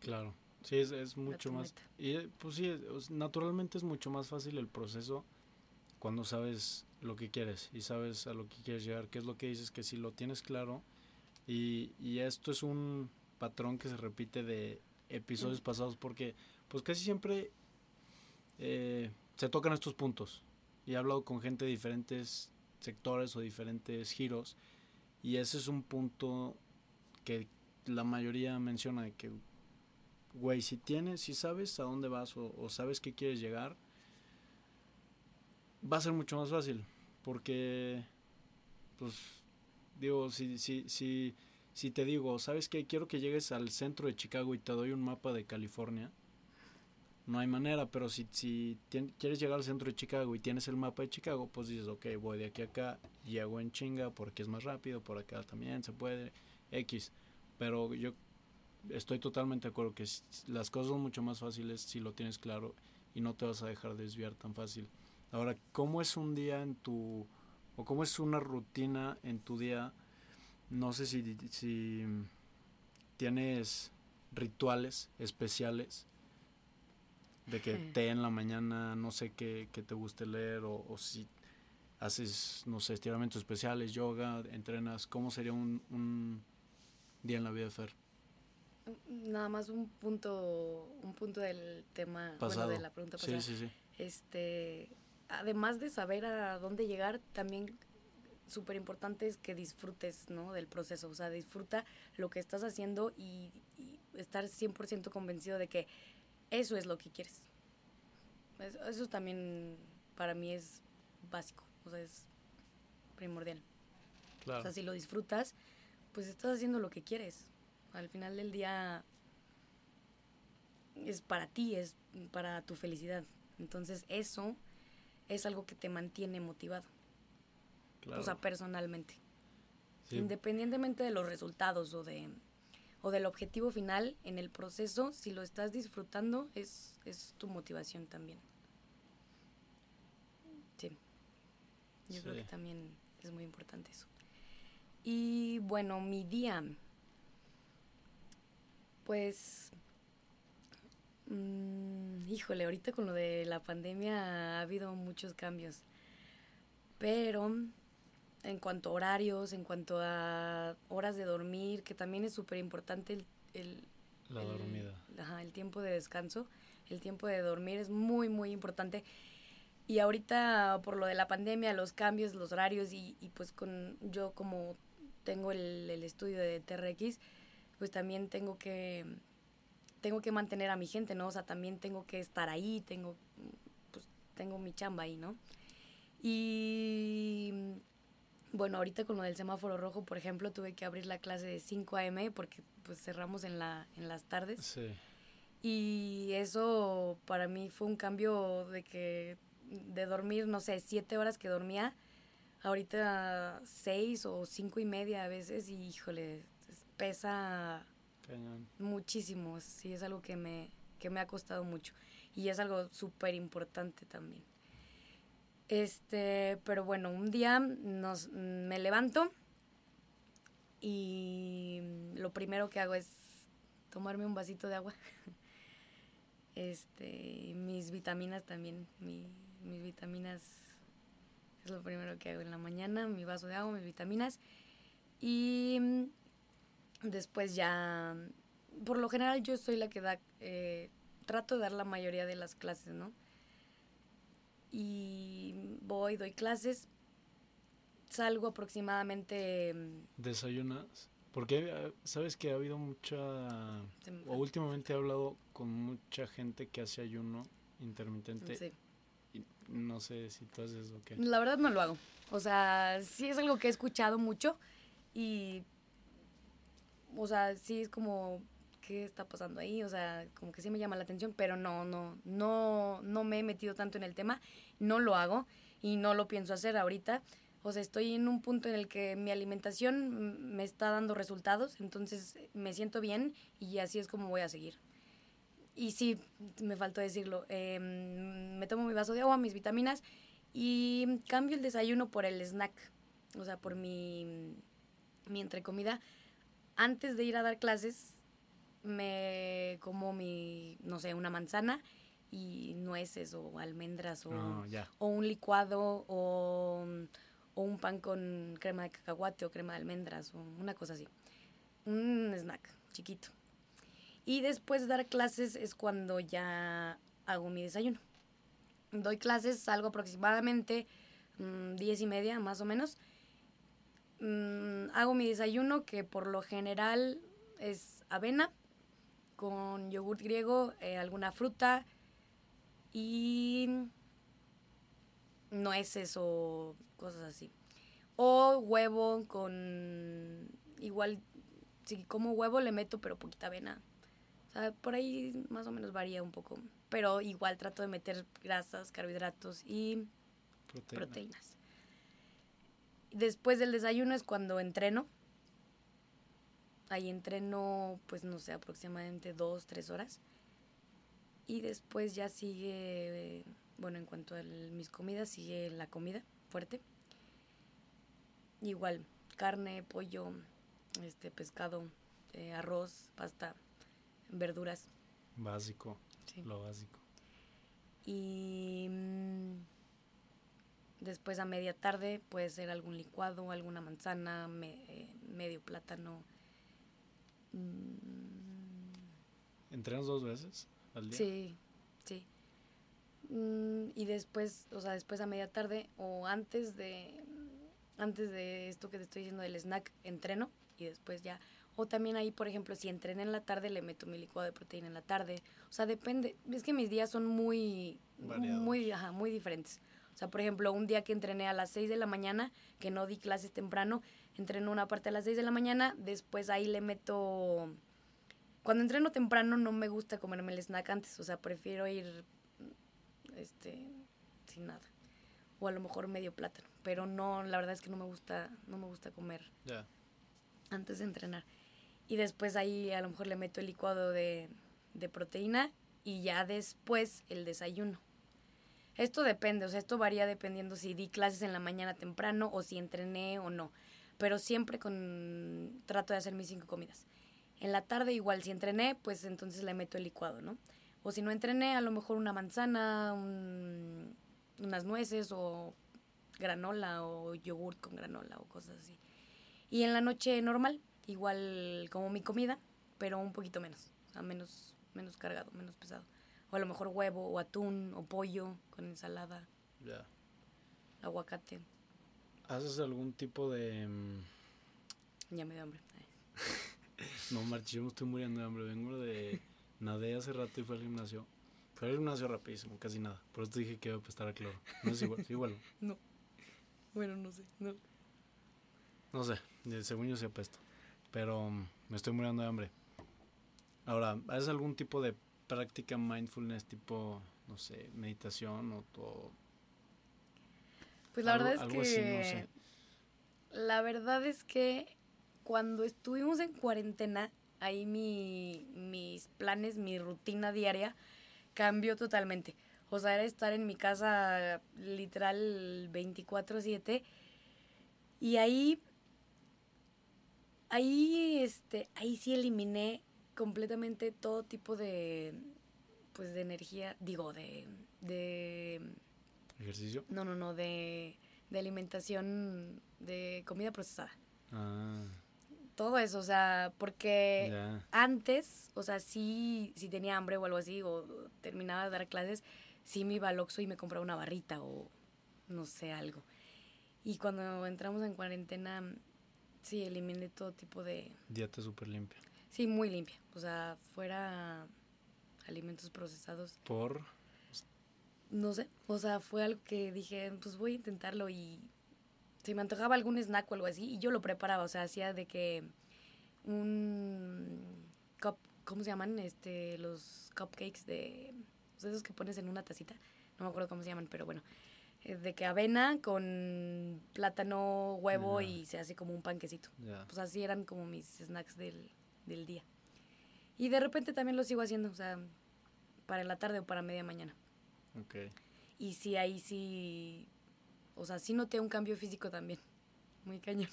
Claro, sí, es, es mucho más. Y pues sí, naturalmente es mucho más fácil el proceso cuando sabes lo que quieres y sabes a lo que quieres llegar, qué es lo que dices, que si lo tienes claro. Y, y esto es un patrón que se repite de episodios pasados porque pues casi siempre eh, se tocan estos puntos. Y he hablado con gente de diferentes sectores o diferentes giros y ese es un punto que la mayoría menciona de que güey si tienes si sabes a dónde vas o, sabes que quieres llegar va a ser mucho más fácil porque pues digo si si si si te digo, ¿sabes qué? Quiero que llegues al centro de Chicago y te doy un mapa de California. No hay manera, pero si, si quieres llegar al centro de Chicago y tienes el mapa de Chicago, pues dices, ok, voy de aquí a acá, llego en chinga porque es más rápido, por acá también se puede, X. Pero yo estoy totalmente de acuerdo que las cosas son mucho más fáciles si lo tienes claro y no te vas a dejar desviar tan fácil. Ahora, ¿cómo es un día en tu, o cómo es una rutina en tu día? No sé si, si tienes rituales especiales de que té en la mañana, no sé qué, te guste leer o, si haces, no sé, estiramientos especiales, yoga, entrenas, ¿cómo sería un, un día en la vida de Fer?
Nada más un punto, un punto del tema, bueno, de la pregunta pasada. Sí, sí, sí. Este, además de saber a dónde llegar, también súper importante es que disfrutes, ¿no? Del proceso, o sea, disfruta lo que estás haciendo y, estar 100% convencido de que eso es lo que quieres. Eso, también para mí es básico, o sea, es primordial. Claro. O sea, si lo disfrutas, pues estás haciendo lo que quieres. Al final del día es para ti, es para tu felicidad. Entonces eso es algo que te mantiene motivado. O sea, personalmente. Independientemente de los resultados o de o del objetivo final en el proceso, si lo estás disfrutando, es, es tu motivación también. Sí. Yo creo que también es muy importante eso. Y bueno, mi día. Pues. Mm, híjole, ahorita con lo de la pandemia ha habido muchos cambios. Pero en cuanto a horarios, en cuanto a horas de dormir, que también es súper importante el, el,
la dormida.
Ajá, el tiempo de descanso, el tiempo de dormir es muy, muy importante. Y ahorita por lo de la pandemia, los cambios, los horarios y, y pues con yo como tengo el, el, estudio de TRX, pues también tengo que tengo que mantener a mi gente, ¿no? O sea, también tengo que estar ahí, tengo pues tengo mi chamba ahí, ¿no? Y bueno, ahorita con lo del semáforo rojo, por ejemplo, tuve que abrir la clase de 5 a.m. porque pues cerramos en la en las tardes.
Sí.
Y eso para mí fue un cambio de que de dormir, no sé, siete horas que dormía, ahorita seis o cinco y media a veces, y híjole, pesa
Cañón.
muchísimo, sí, es algo que me, que me ha costado mucho, y es algo súper importante también. Este, pero bueno, un día nos, me levanto y lo primero que hago es tomarme un vasito de agua. Este, mis vitaminas también, mi, mis vitaminas es lo primero que hago en la mañana, mi vaso de agua, mis vitaminas. Y después ya, por lo general yo soy la que da, eh, trato de dar la mayoría de las clases, ¿no? Y voy, doy clases, salgo aproximadamente...
¿Desayunas? Porque sabes que ha habido mucha... O últimamente he hablado con mucha gente que hace ayuno intermitente.
Sí.
Y no sé si tú haces o qué.
La verdad no lo hago. O sea, sí es algo que he escuchado mucho y... O sea, sí es como... ¿Qué está pasando ahí? O sea, como que sí me llama la atención, pero no, no, no, no me he metido tanto en el tema. No lo hago y no lo pienso hacer ahorita. O sea, estoy en un punto en el que mi alimentación me está dando resultados, entonces me siento bien y así es como voy a seguir. Y sí, me faltó decirlo, eh, me tomo mi vaso de agua, mis vitaminas y cambio el desayuno por el snack, o sea, por mi, mi entrecomida. Antes de ir a dar clases, me como mi, no sé, una manzana y nueces o almendras o,
Oh, ya.
o un licuado o o un pan con crema de cacahuate o crema de almendras o una cosa así. Un snack chiquito. Y después de dar clases es cuando ya hago mi desayuno. Doy clases, salgo aproximadamente mmm, diez y media más o menos. Mm, hago mi desayuno que por lo general es avena con yogurt griego, eh, alguna fruta y nueces o cosas así. O huevo con igual, si como huevo le meto pero poquita avena. O sea, por ahí más o menos varía un poco. Pero igual trato de meter grasas, carbohidratos y
Proteína.
proteínas. Después del desayuno es cuando entreno. Ahí entreno, pues no sé, aproximadamente dos, tres horas. Y después ya sigue, bueno, en cuanto a el- mis comidas, sigue la comida fuerte. Igual, carne, pollo, este, pescado, eh, arroz, pasta, verduras.
Básico,
Sí.
lo básico.
Y mm, después a media tarde puede ser algún licuado, alguna manzana, me- eh, medio plátano. Mm,
¿Entrenas dos veces al día?
Sí, sí. Mm, y después, o sea, después a media tarde o antes de antes de esto que te estoy diciendo del snack, entreno y después ya o también ahí, por ejemplo, si entrené en la tarde, le meto mi licuado de proteína en la tarde. O sea, depende. Es que mis días son muy,
Variados.
muy, ajá, muy diferentes. O sea, por ejemplo, un día que entrené a las 6 de la mañana, que no di clases temprano, entreno una parte a las 6 de la mañana, después ahí le meto... Cuando entreno temprano no me gusta comerme el snack antes, o sea, prefiero ir este sin nada. O a lo mejor medio plátano, pero no, la verdad es que no me gusta no me gusta comer antes de entrenar. Y después ahí a lo mejor le meto el licuado de, de proteína y ya después el desayuno. Esto depende, o sea, esto varía dependiendo si di clases en la mañana temprano o si entrené o no. Pero siempre con trato de hacer mis cinco comidas. En la tarde igual, si entrené, pues entonces le meto el licuado, ¿no? O si no entrené, a lo mejor una manzana, un- unas nueces o granola o yogurt con granola o cosas así. Y en la noche normal, igual como mi comida, pero un poquito menos, o sea, menos, menos cargado, menos pesado. O a lo mejor huevo o atún o pollo con ensalada,
Ya.
aguacate.
¿Haces algún tipo de... mm,
Ya me dio hambre.
No, marches, yo me estoy muriendo de hambre. Vengo de... Nadé hace rato y fui al gimnasio. Fue al gimnasio rapidísimo, casi nada. Por eso te dije que iba a apestar a cloro. No es igual, igual.
No. Bueno, no sé. No.
No sé, según yo sí apesto. Pero mm, me estoy muriendo de hambre. Ahora, ¿haces algún tipo de práctica mindfulness tipo, no sé, meditación o, o
Pues la
Algo-
verdad es que.
así, no sé.
La verdad es que cuando estuvimos en cuarentena, ahí mi, mis planes, mi rutina diaria cambió totalmente. O sea, era estar en mi casa literal 24/7 y ahí ahí este ahí sí eliminé completamente todo tipo de pues de energía, digo, de de
ejercicio?
no, no, no, de, de alimentación, de comida procesada.
Ah,
Todo eso, o sea, porque antes, o sea, sí, si tenía hambre o algo así, o terminaba de dar clases, sí me iba al Oxxo y me compraba una barrita o no sé, algo. Y cuando entramos en cuarentena, sí, eliminé todo tipo de...
Dieta súper limpia.
Sí, muy limpia. O sea, fuera alimentos procesados.
Por...
No sé, o sea, fue algo que dije, pues voy a intentarlo y se me antojaba algún snack o algo así y yo lo preparaba, o sea, hacía de que un cup, ¿cómo se llaman? Este, los cupcakes de, o sea, esos que pones en una tacita, no me acuerdo cómo se llaman, pero bueno, eh, de que avena con plátano, huevo y se hace como un panquecito. Pues así eran como mis snacks del, del día. Y de repente también lo sigo haciendo, o sea, para la tarde o para media mañana.
Ok.
Y sí, ahí sí, o sea, sí noté un cambio físico también, muy cañón.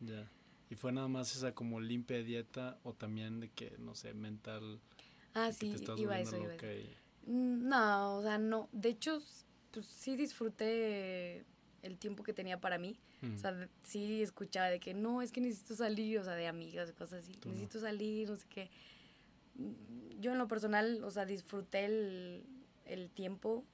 Ya. ¿Y fue nada más esa como limpia dieta o también de que, no sé, mental,
Ah, sí,
te estás
iba eso, iba eso.
y-
Mm, No, o sea, no. De hecho, pues sí disfruté el tiempo que tenía para mí.
Mm,
O sea, sí escuchaba de que no, es que necesito salir, o sea, de amigas, cosas así.
Tú no.
Necesito salir, no sé qué. Mm, Yo en lo personal, o sea, disfruté el, el tiempo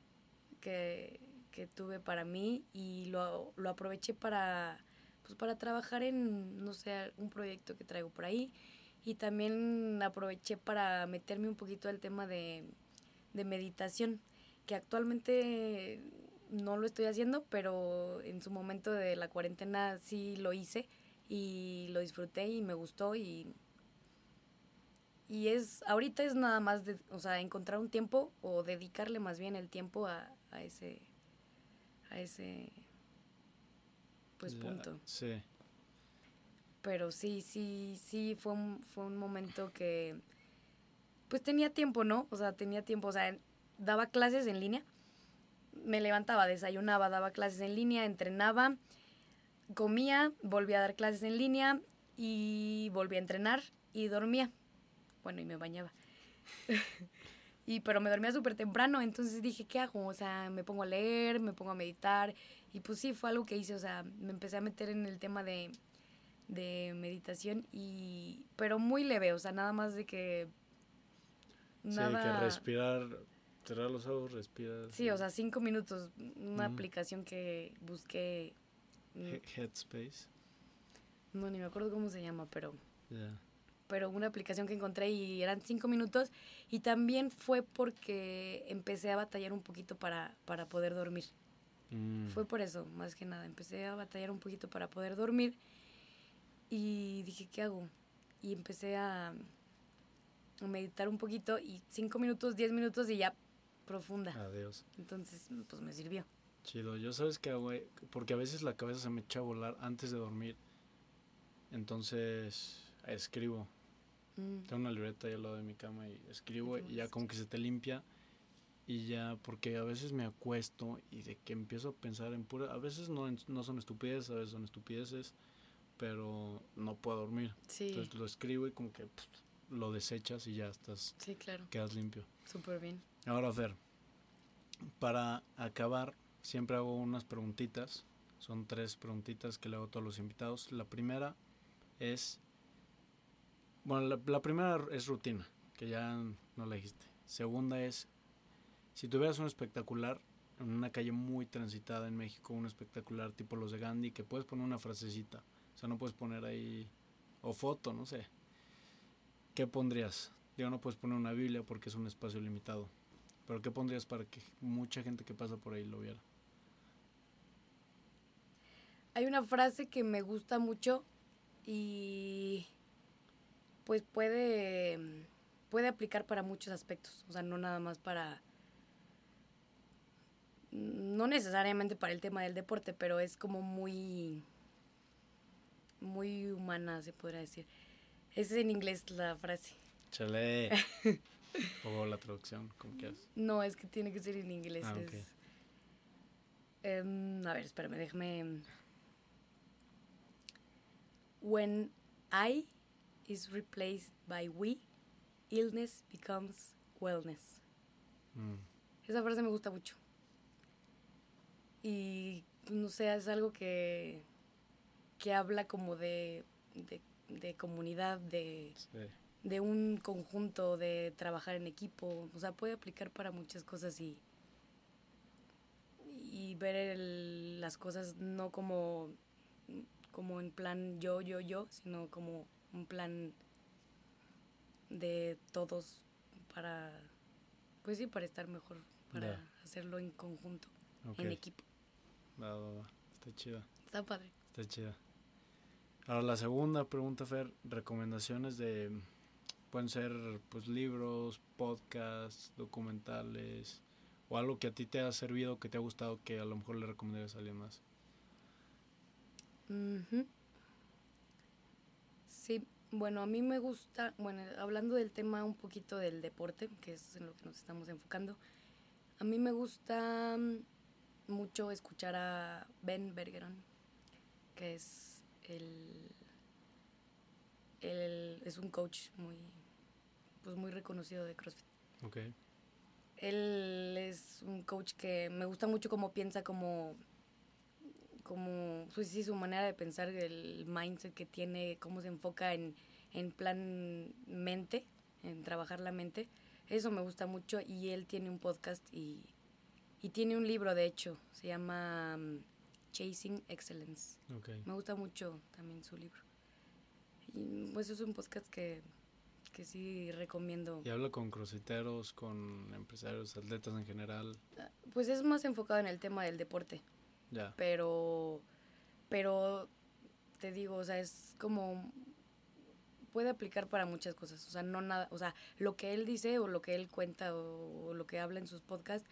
que, que tuve para mí y lo, lo aproveché para, pues, para trabajar en, no sé, un proyecto que traigo por ahí. Y también aproveché para meterme un poquito al tema de, de meditación, que actualmente no lo estoy haciendo, pero en su momento de la cuarentena sí lo hice y lo disfruté y me gustó y y es ahorita es nada más de, o sea, encontrar un tiempo o dedicarle más bien el tiempo a, a ese a ese pues punto.
Sí.
Pero sí, sí, sí, fue un, fue un momento que, pues tenía tiempo, ¿no? O sea, tenía tiempo, o sea, daba clases en línea, me levantaba, desayunaba, daba clases en línea, entrenaba, comía, volvía a dar clases en línea y volvía a entrenar y dormía. Bueno, y me bañaba. y pero me dormía súper temprano, entonces dije, ¿qué hago? O sea, me pongo a leer, me pongo a meditar y pues sí, fue algo que hice, o sea, me empecé a meter en el tema de de meditación y pero muy leve, o sea, nada más de que nada
Sí, que respirar, cerrar los ojos, respirar.
Sí, o sea, cinco minutos, una aplicación que busqué, mm,
He- Headspace.
no ni me acuerdo cómo se llama, pero
Ya.
Pero una aplicación que encontré y eran cinco minutos y también fue porque empecé a batallar un poquito para, para poder dormir.
Mm,
Fue por eso, más que nada. Empecé a batallar un poquito para poder dormir y dije, ¿qué hago? Y empecé a, meditar un poquito y cinco minutos, diez minutos y ya profunda.
Adiós.
Entonces, pues me sirvió.
Chido. Yo sabes que hago, porque a veces la cabeza se me echa a volar antes de dormir. Entonces, escribo.
Mm,
Tengo una libreta ahí al lado de mi cama y escribo y ya como que se te limpia y ya, porque a veces me acuesto y de que empiezo a pensar en pura, a veces no, no son estupideces, a veces son estupideces, pero no puedo dormir.
Sí,
Entonces lo escribo y como que pff, lo desechas y ya estás,
Sí, claro.
quedas limpio.
Súper bien.
Ahora, Fer, para acabar, siempre hago unas preguntitas. Son tres preguntitas que le hago a todos los invitados. La primera es, bueno, la, la primera es rutina, que ya no la dijiste. Segunda es, si tuvieras un espectacular en una calle muy transitada en México, un espectacular tipo los de Gandhi, que puedes poner una frasecita, o sea, no puedes poner ahí, o foto, no sé. ¿Qué pondrías? Digo, no puedes poner una Biblia porque es un espacio limitado. Pero ¿qué pondrías para que mucha gente que pasa por ahí lo viera?
Hay una frase que me gusta mucho y pues puede, puede aplicar para muchos aspectos, o sea, no nada más para, no necesariamente para el tema del deporte, pero es como muy, muy humana, se podría decir. Es en inglés la frase.
Chale. o la traducción, como quieras.
No, es que tiene que ser en inglés.
Ah,
es- Em, a ver, espérame, déjame. When I is replaced by we, illness becomes wellness.
Mm,
Esa frase me gusta mucho. Y no sé, es algo que, que habla como de, de, de comunidad, de,
sí.
de un conjunto, de trabajar en equipo. O sea, puede aplicar para muchas cosas y, y ver el- las cosas no como, como en plan yo, yo, yo, sino como un plan de todos para, pues sí, para estar mejor, para hacerlo en conjunto, en equipo.
Va, va, va. Está chida.
Está padre.
Está chida. Ahora la segunda pregunta, Fer, recomendaciones de pueden ser pues libros, podcasts, documentales o algo que a ti te ha servido, que te ha gustado, que a lo mejor le recomendarías a alguien más.
Ujú. Sí, bueno, a mí me gusta, bueno, hablando del tema un poquito del deporte, que es en lo que nos estamos enfocando, a mí me gusta mm, mucho escuchar a Ben Bergeron, que es el, el- es un coach muy, pues muy reconocido de CrossFit.
Ok.
Él es un coach que me gusta mucho cómo piensa, como, como pues sí, su manera de pensar, el mindset que tiene, cómo se enfoca en, en plan mente, en trabajar la mente. Eso me gusta mucho y él tiene un podcast y, y tiene un libro, de hecho, se llama mm, Chasing Excellence.
Ok.
Me gusta mucho también su libro. Y pues es un podcast que, que sí recomiendo.
Y habla con crossfiteros, con empresarios, atletas en general.
Pues es más enfocado en el tema del deporte. Pero pero te digo o sea es como puede aplicar para muchas cosas. O sea no nada o sea lo que él dice o lo que él cuenta o, o lo que habla en sus podcasts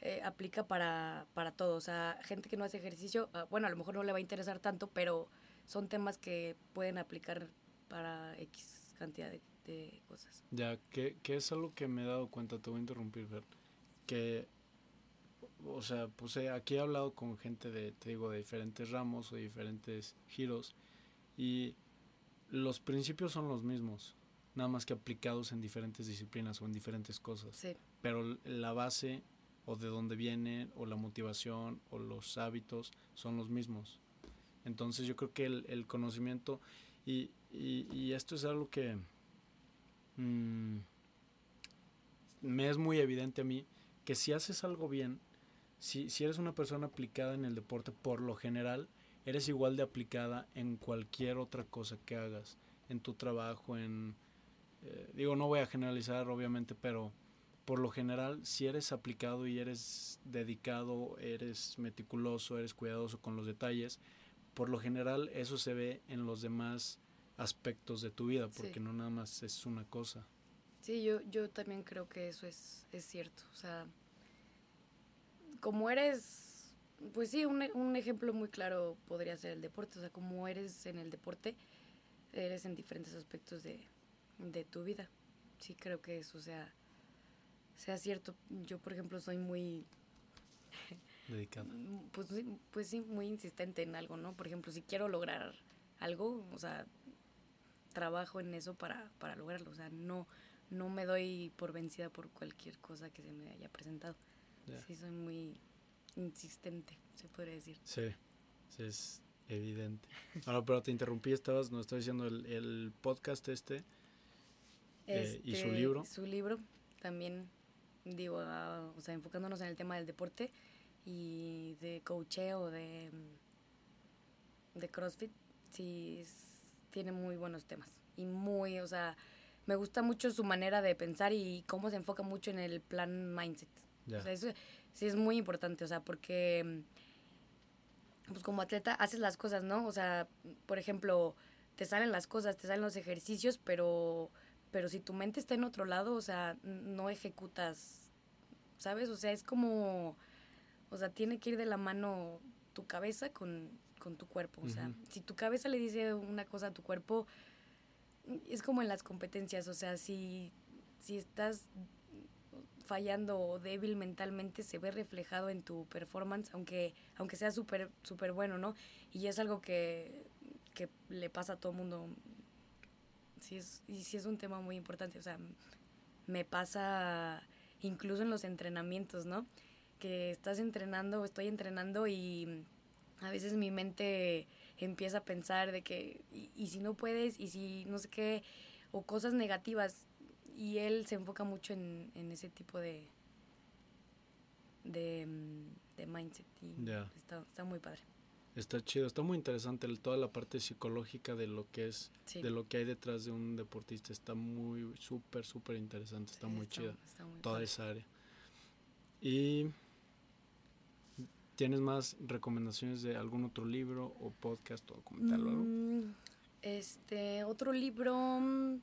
eh, aplica para para todo. O sea gente que no hace ejercicio ah, bueno a lo mejor no le va a interesar tanto pero son temas que pueden aplicar para x cantidad de, de cosas.
Ya, que, que es algo que me he dado cuenta, te voy a interrumpir, Fer, que, o sea, pues eh, aquí he hablado con gente de, te digo, de diferentes ramos o de diferentes giros y los principios son los mismos, nada más que aplicados en diferentes disciplinas o en diferentes cosas,
sí
pero la base o de dónde viene o la motivación o los hábitos son los mismos. Entonces yo creo que el, el conocimiento y, y, y esto es algo que mm, me es muy evidente a mí, que si haces algo bien, si, si eres una persona aplicada en el deporte, por lo general, eres igual de aplicada en cualquier otra cosa que hagas, en tu trabajo, en... eh, digo, no voy a generalizar, obviamente, pero por lo general, si eres aplicado y eres dedicado, eres meticuloso, eres cuidadoso con los detalles, por lo general eso se ve en los demás aspectos de tu vida, porque
Sí.
no nada más es una cosa.
Sí, yo, yo también creo que eso es, es cierto. O sea, como eres, pues sí, un, un ejemplo muy claro podría ser el deporte. O sea, como eres en el deporte, eres en diferentes aspectos de, de tu vida. Sí, creo que eso sea, sea cierto. Yo, por ejemplo, soy muy,
Dedicada.
Pues, pues sí, muy insistente en algo, ¿no? Por ejemplo, si quiero lograr algo, o sea, trabajo en eso para, para lograrlo. O sea, no, no me doy por vencida por cualquier cosa que se me haya presentado. Sí, soy muy insistente, se podría decir.
Sí, sí, es evidente. Ahora, pero te interrumpí, estabas, nos estás diciendo el, el podcast este, eh, y su
Este,
libro.
Su libro también, digo, ah, o sea, enfocándonos en el tema del deporte y de coacheo, de, de CrossFit, sí, es- tiene muy buenos temas. Y muy, o sea, me gusta mucho su manera de pensar y cómo se enfoca mucho en el plan mindset. O sea, eso sí es muy importante, o sea, porque pues como atleta haces las cosas, ¿no? O sea, por ejemplo, te salen las cosas, te salen los ejercicios, pero pero si tu mente está en otro lado, o sea, no ejecutas, ¿sabes? O sea, es como o sea, tiene que ir de la mano tu cabeza con, con tu cuerpo, o sea, si tu cabeza le dice una cosa a tu cuerpo es como en las competencias, o sea, si si estás fallando o débil mentalmente se ve reflejado en tu performance, aunque, aunque sea súper súper bueno, ¿no? Y es algo que, que le pasa a todo mundo. Sí es, y sí es un tema muy importante, o sea, me pasa incluso en los entrenamientos, ¿no? Que estás entrenando estoy entrenando y a veces mi mente empieza a pensar de que, y si no puedes, y si no sé qué, o cosas negativas, y él se enfoca mucho en, en ese tipo de, de, mm, de mindset y está, está muy padre.
Está chido, está muy interesante el- toda la parte psicológica de lo que es,
Sí.
de lo que hay detrás de un deportista. Está muy, súper, súper interesante, está
Sí,
muy chida
está muy
toda
padre.
esa área. Y ¿tienes más recomendaciones de algún otro libro o podcast o documental o algo?
Mm, Este, otro libro, mm,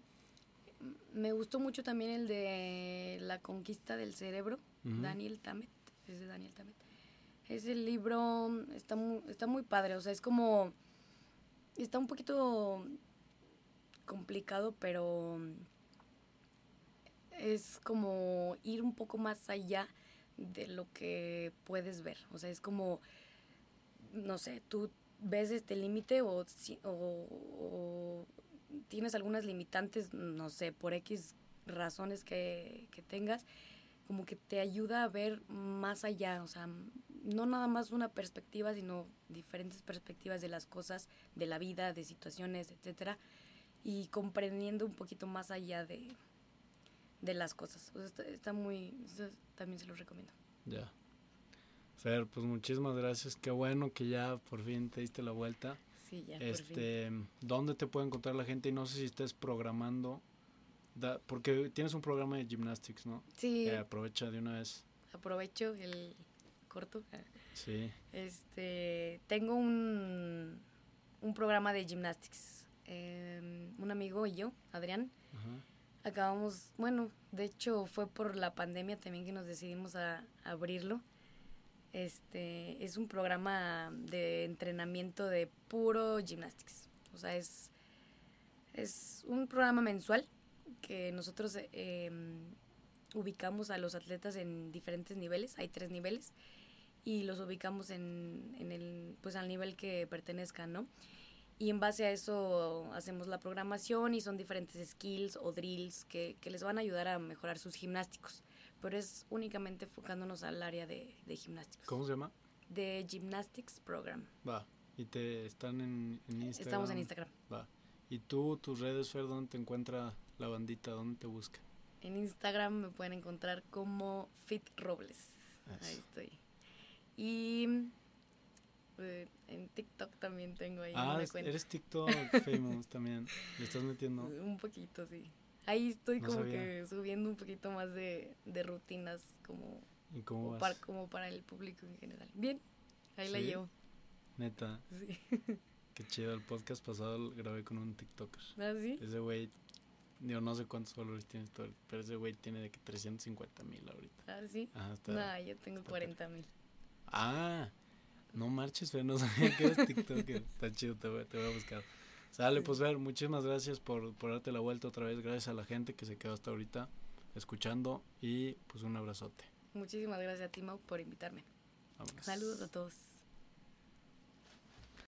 me gustó mucho también el de La conquista del cerebro. Daniel Tammet, es de Daniel Tammet. Ese libro está muy, está muy padre, o sea, es como, está un poquito complicado, pero es como ir un poco más allá de lo que puedes ver, o sea, es como, no sé, tú ves este límite o, si- o- o tienes algunas limitantes, no sé, por X razones que, que tengas, como que te ayuda a ver más allá, o sea, no nada más una perspectiva, sino diferentes perspectivas de las cosas, de la vida, de situaciones, etcétera, y comprendiendo un poquito más allá de, de las cosas. O sea, está, está muy, eso también se los recomiendo.
Ya. Fer, pues muchísimas gracias. Qué bueno que ya por fin te diste la vuelta.
Sí, ya, por fin.
este, ¿dónde te puede encontrar la gente? Y no sé si estés programando, da- porque tienes un programa de gymnastics, ¿no?
Sí,
aprovecha de una vez.
aprovecho el corto.
Sí.
Este, tengo un, un programa de gymnastics. Em, un amigo y yo, Adrián,
Ajá.
acabamos, bueno, de hecho fue por la pandemia también que nos decidimos a, a abrirlo. Este, es un programa de entrenamiento de puro gymnastics. O sea, es, un programa mensual que nosotros em, ubicamos a los atletas en diferentes niveles. Hay tres niveles y los ubicamos en, en el, pues al nivel que pertenezcan, ¿no? Y en base a eso hacemos la programación y son diferentes skills o drills que, que les van a ayudar a mejorar sus gimnásticos. Pero es únicamente enfocándonos al área de, de gimnásticos.
¿Cómo se llama?
De Gymnastics Program.
Va. ¿Y te están en, en Instagram?
Estamos en Instagram.
Va. ¿Y tú, tus redes, Fer, dónde te encuentra la bandita? ¿Dónde te busca?
En Instagram me pueden encontrar como Fit Robles. Ahí
Eso.
estoy. Y eh, en TikTok también tengo ahí
Ah,
una cuenta.
eres TikTok famous también. Le estás metiendo.
Un poquito, sí. Ahí estoy
No
como
sabía.
que subiendo un poquito más de, de rutinas como,
¿Y cómo
como para, como para el público en general. Bien, ahí la llevo.
Neta,
Sí.
qué chido. El podcast pasado lo grabé con un TikToker.
¿Ah, sí?
Ese güey, digo, no sé cuántos followers tiene, todo, pero ese güey tiene de que 350 mil ahorita.
¿Ah, sí?
Ajá, está.
No, yo tengo
está
40 mil.
Ah, no marches, Fer, no sabía que eres TikToker. Está chido, te voy, te voy a buscar. Sale, pues ver, muchísimas gracias por, por darte la vuelta otra vez. Gracias a la gente que se quedó hasta ahorita escuchando y pues un abrazote.
Muchísimas gracias a ti, Mau, por invitarme.
Vámonos.
Saludos a todos.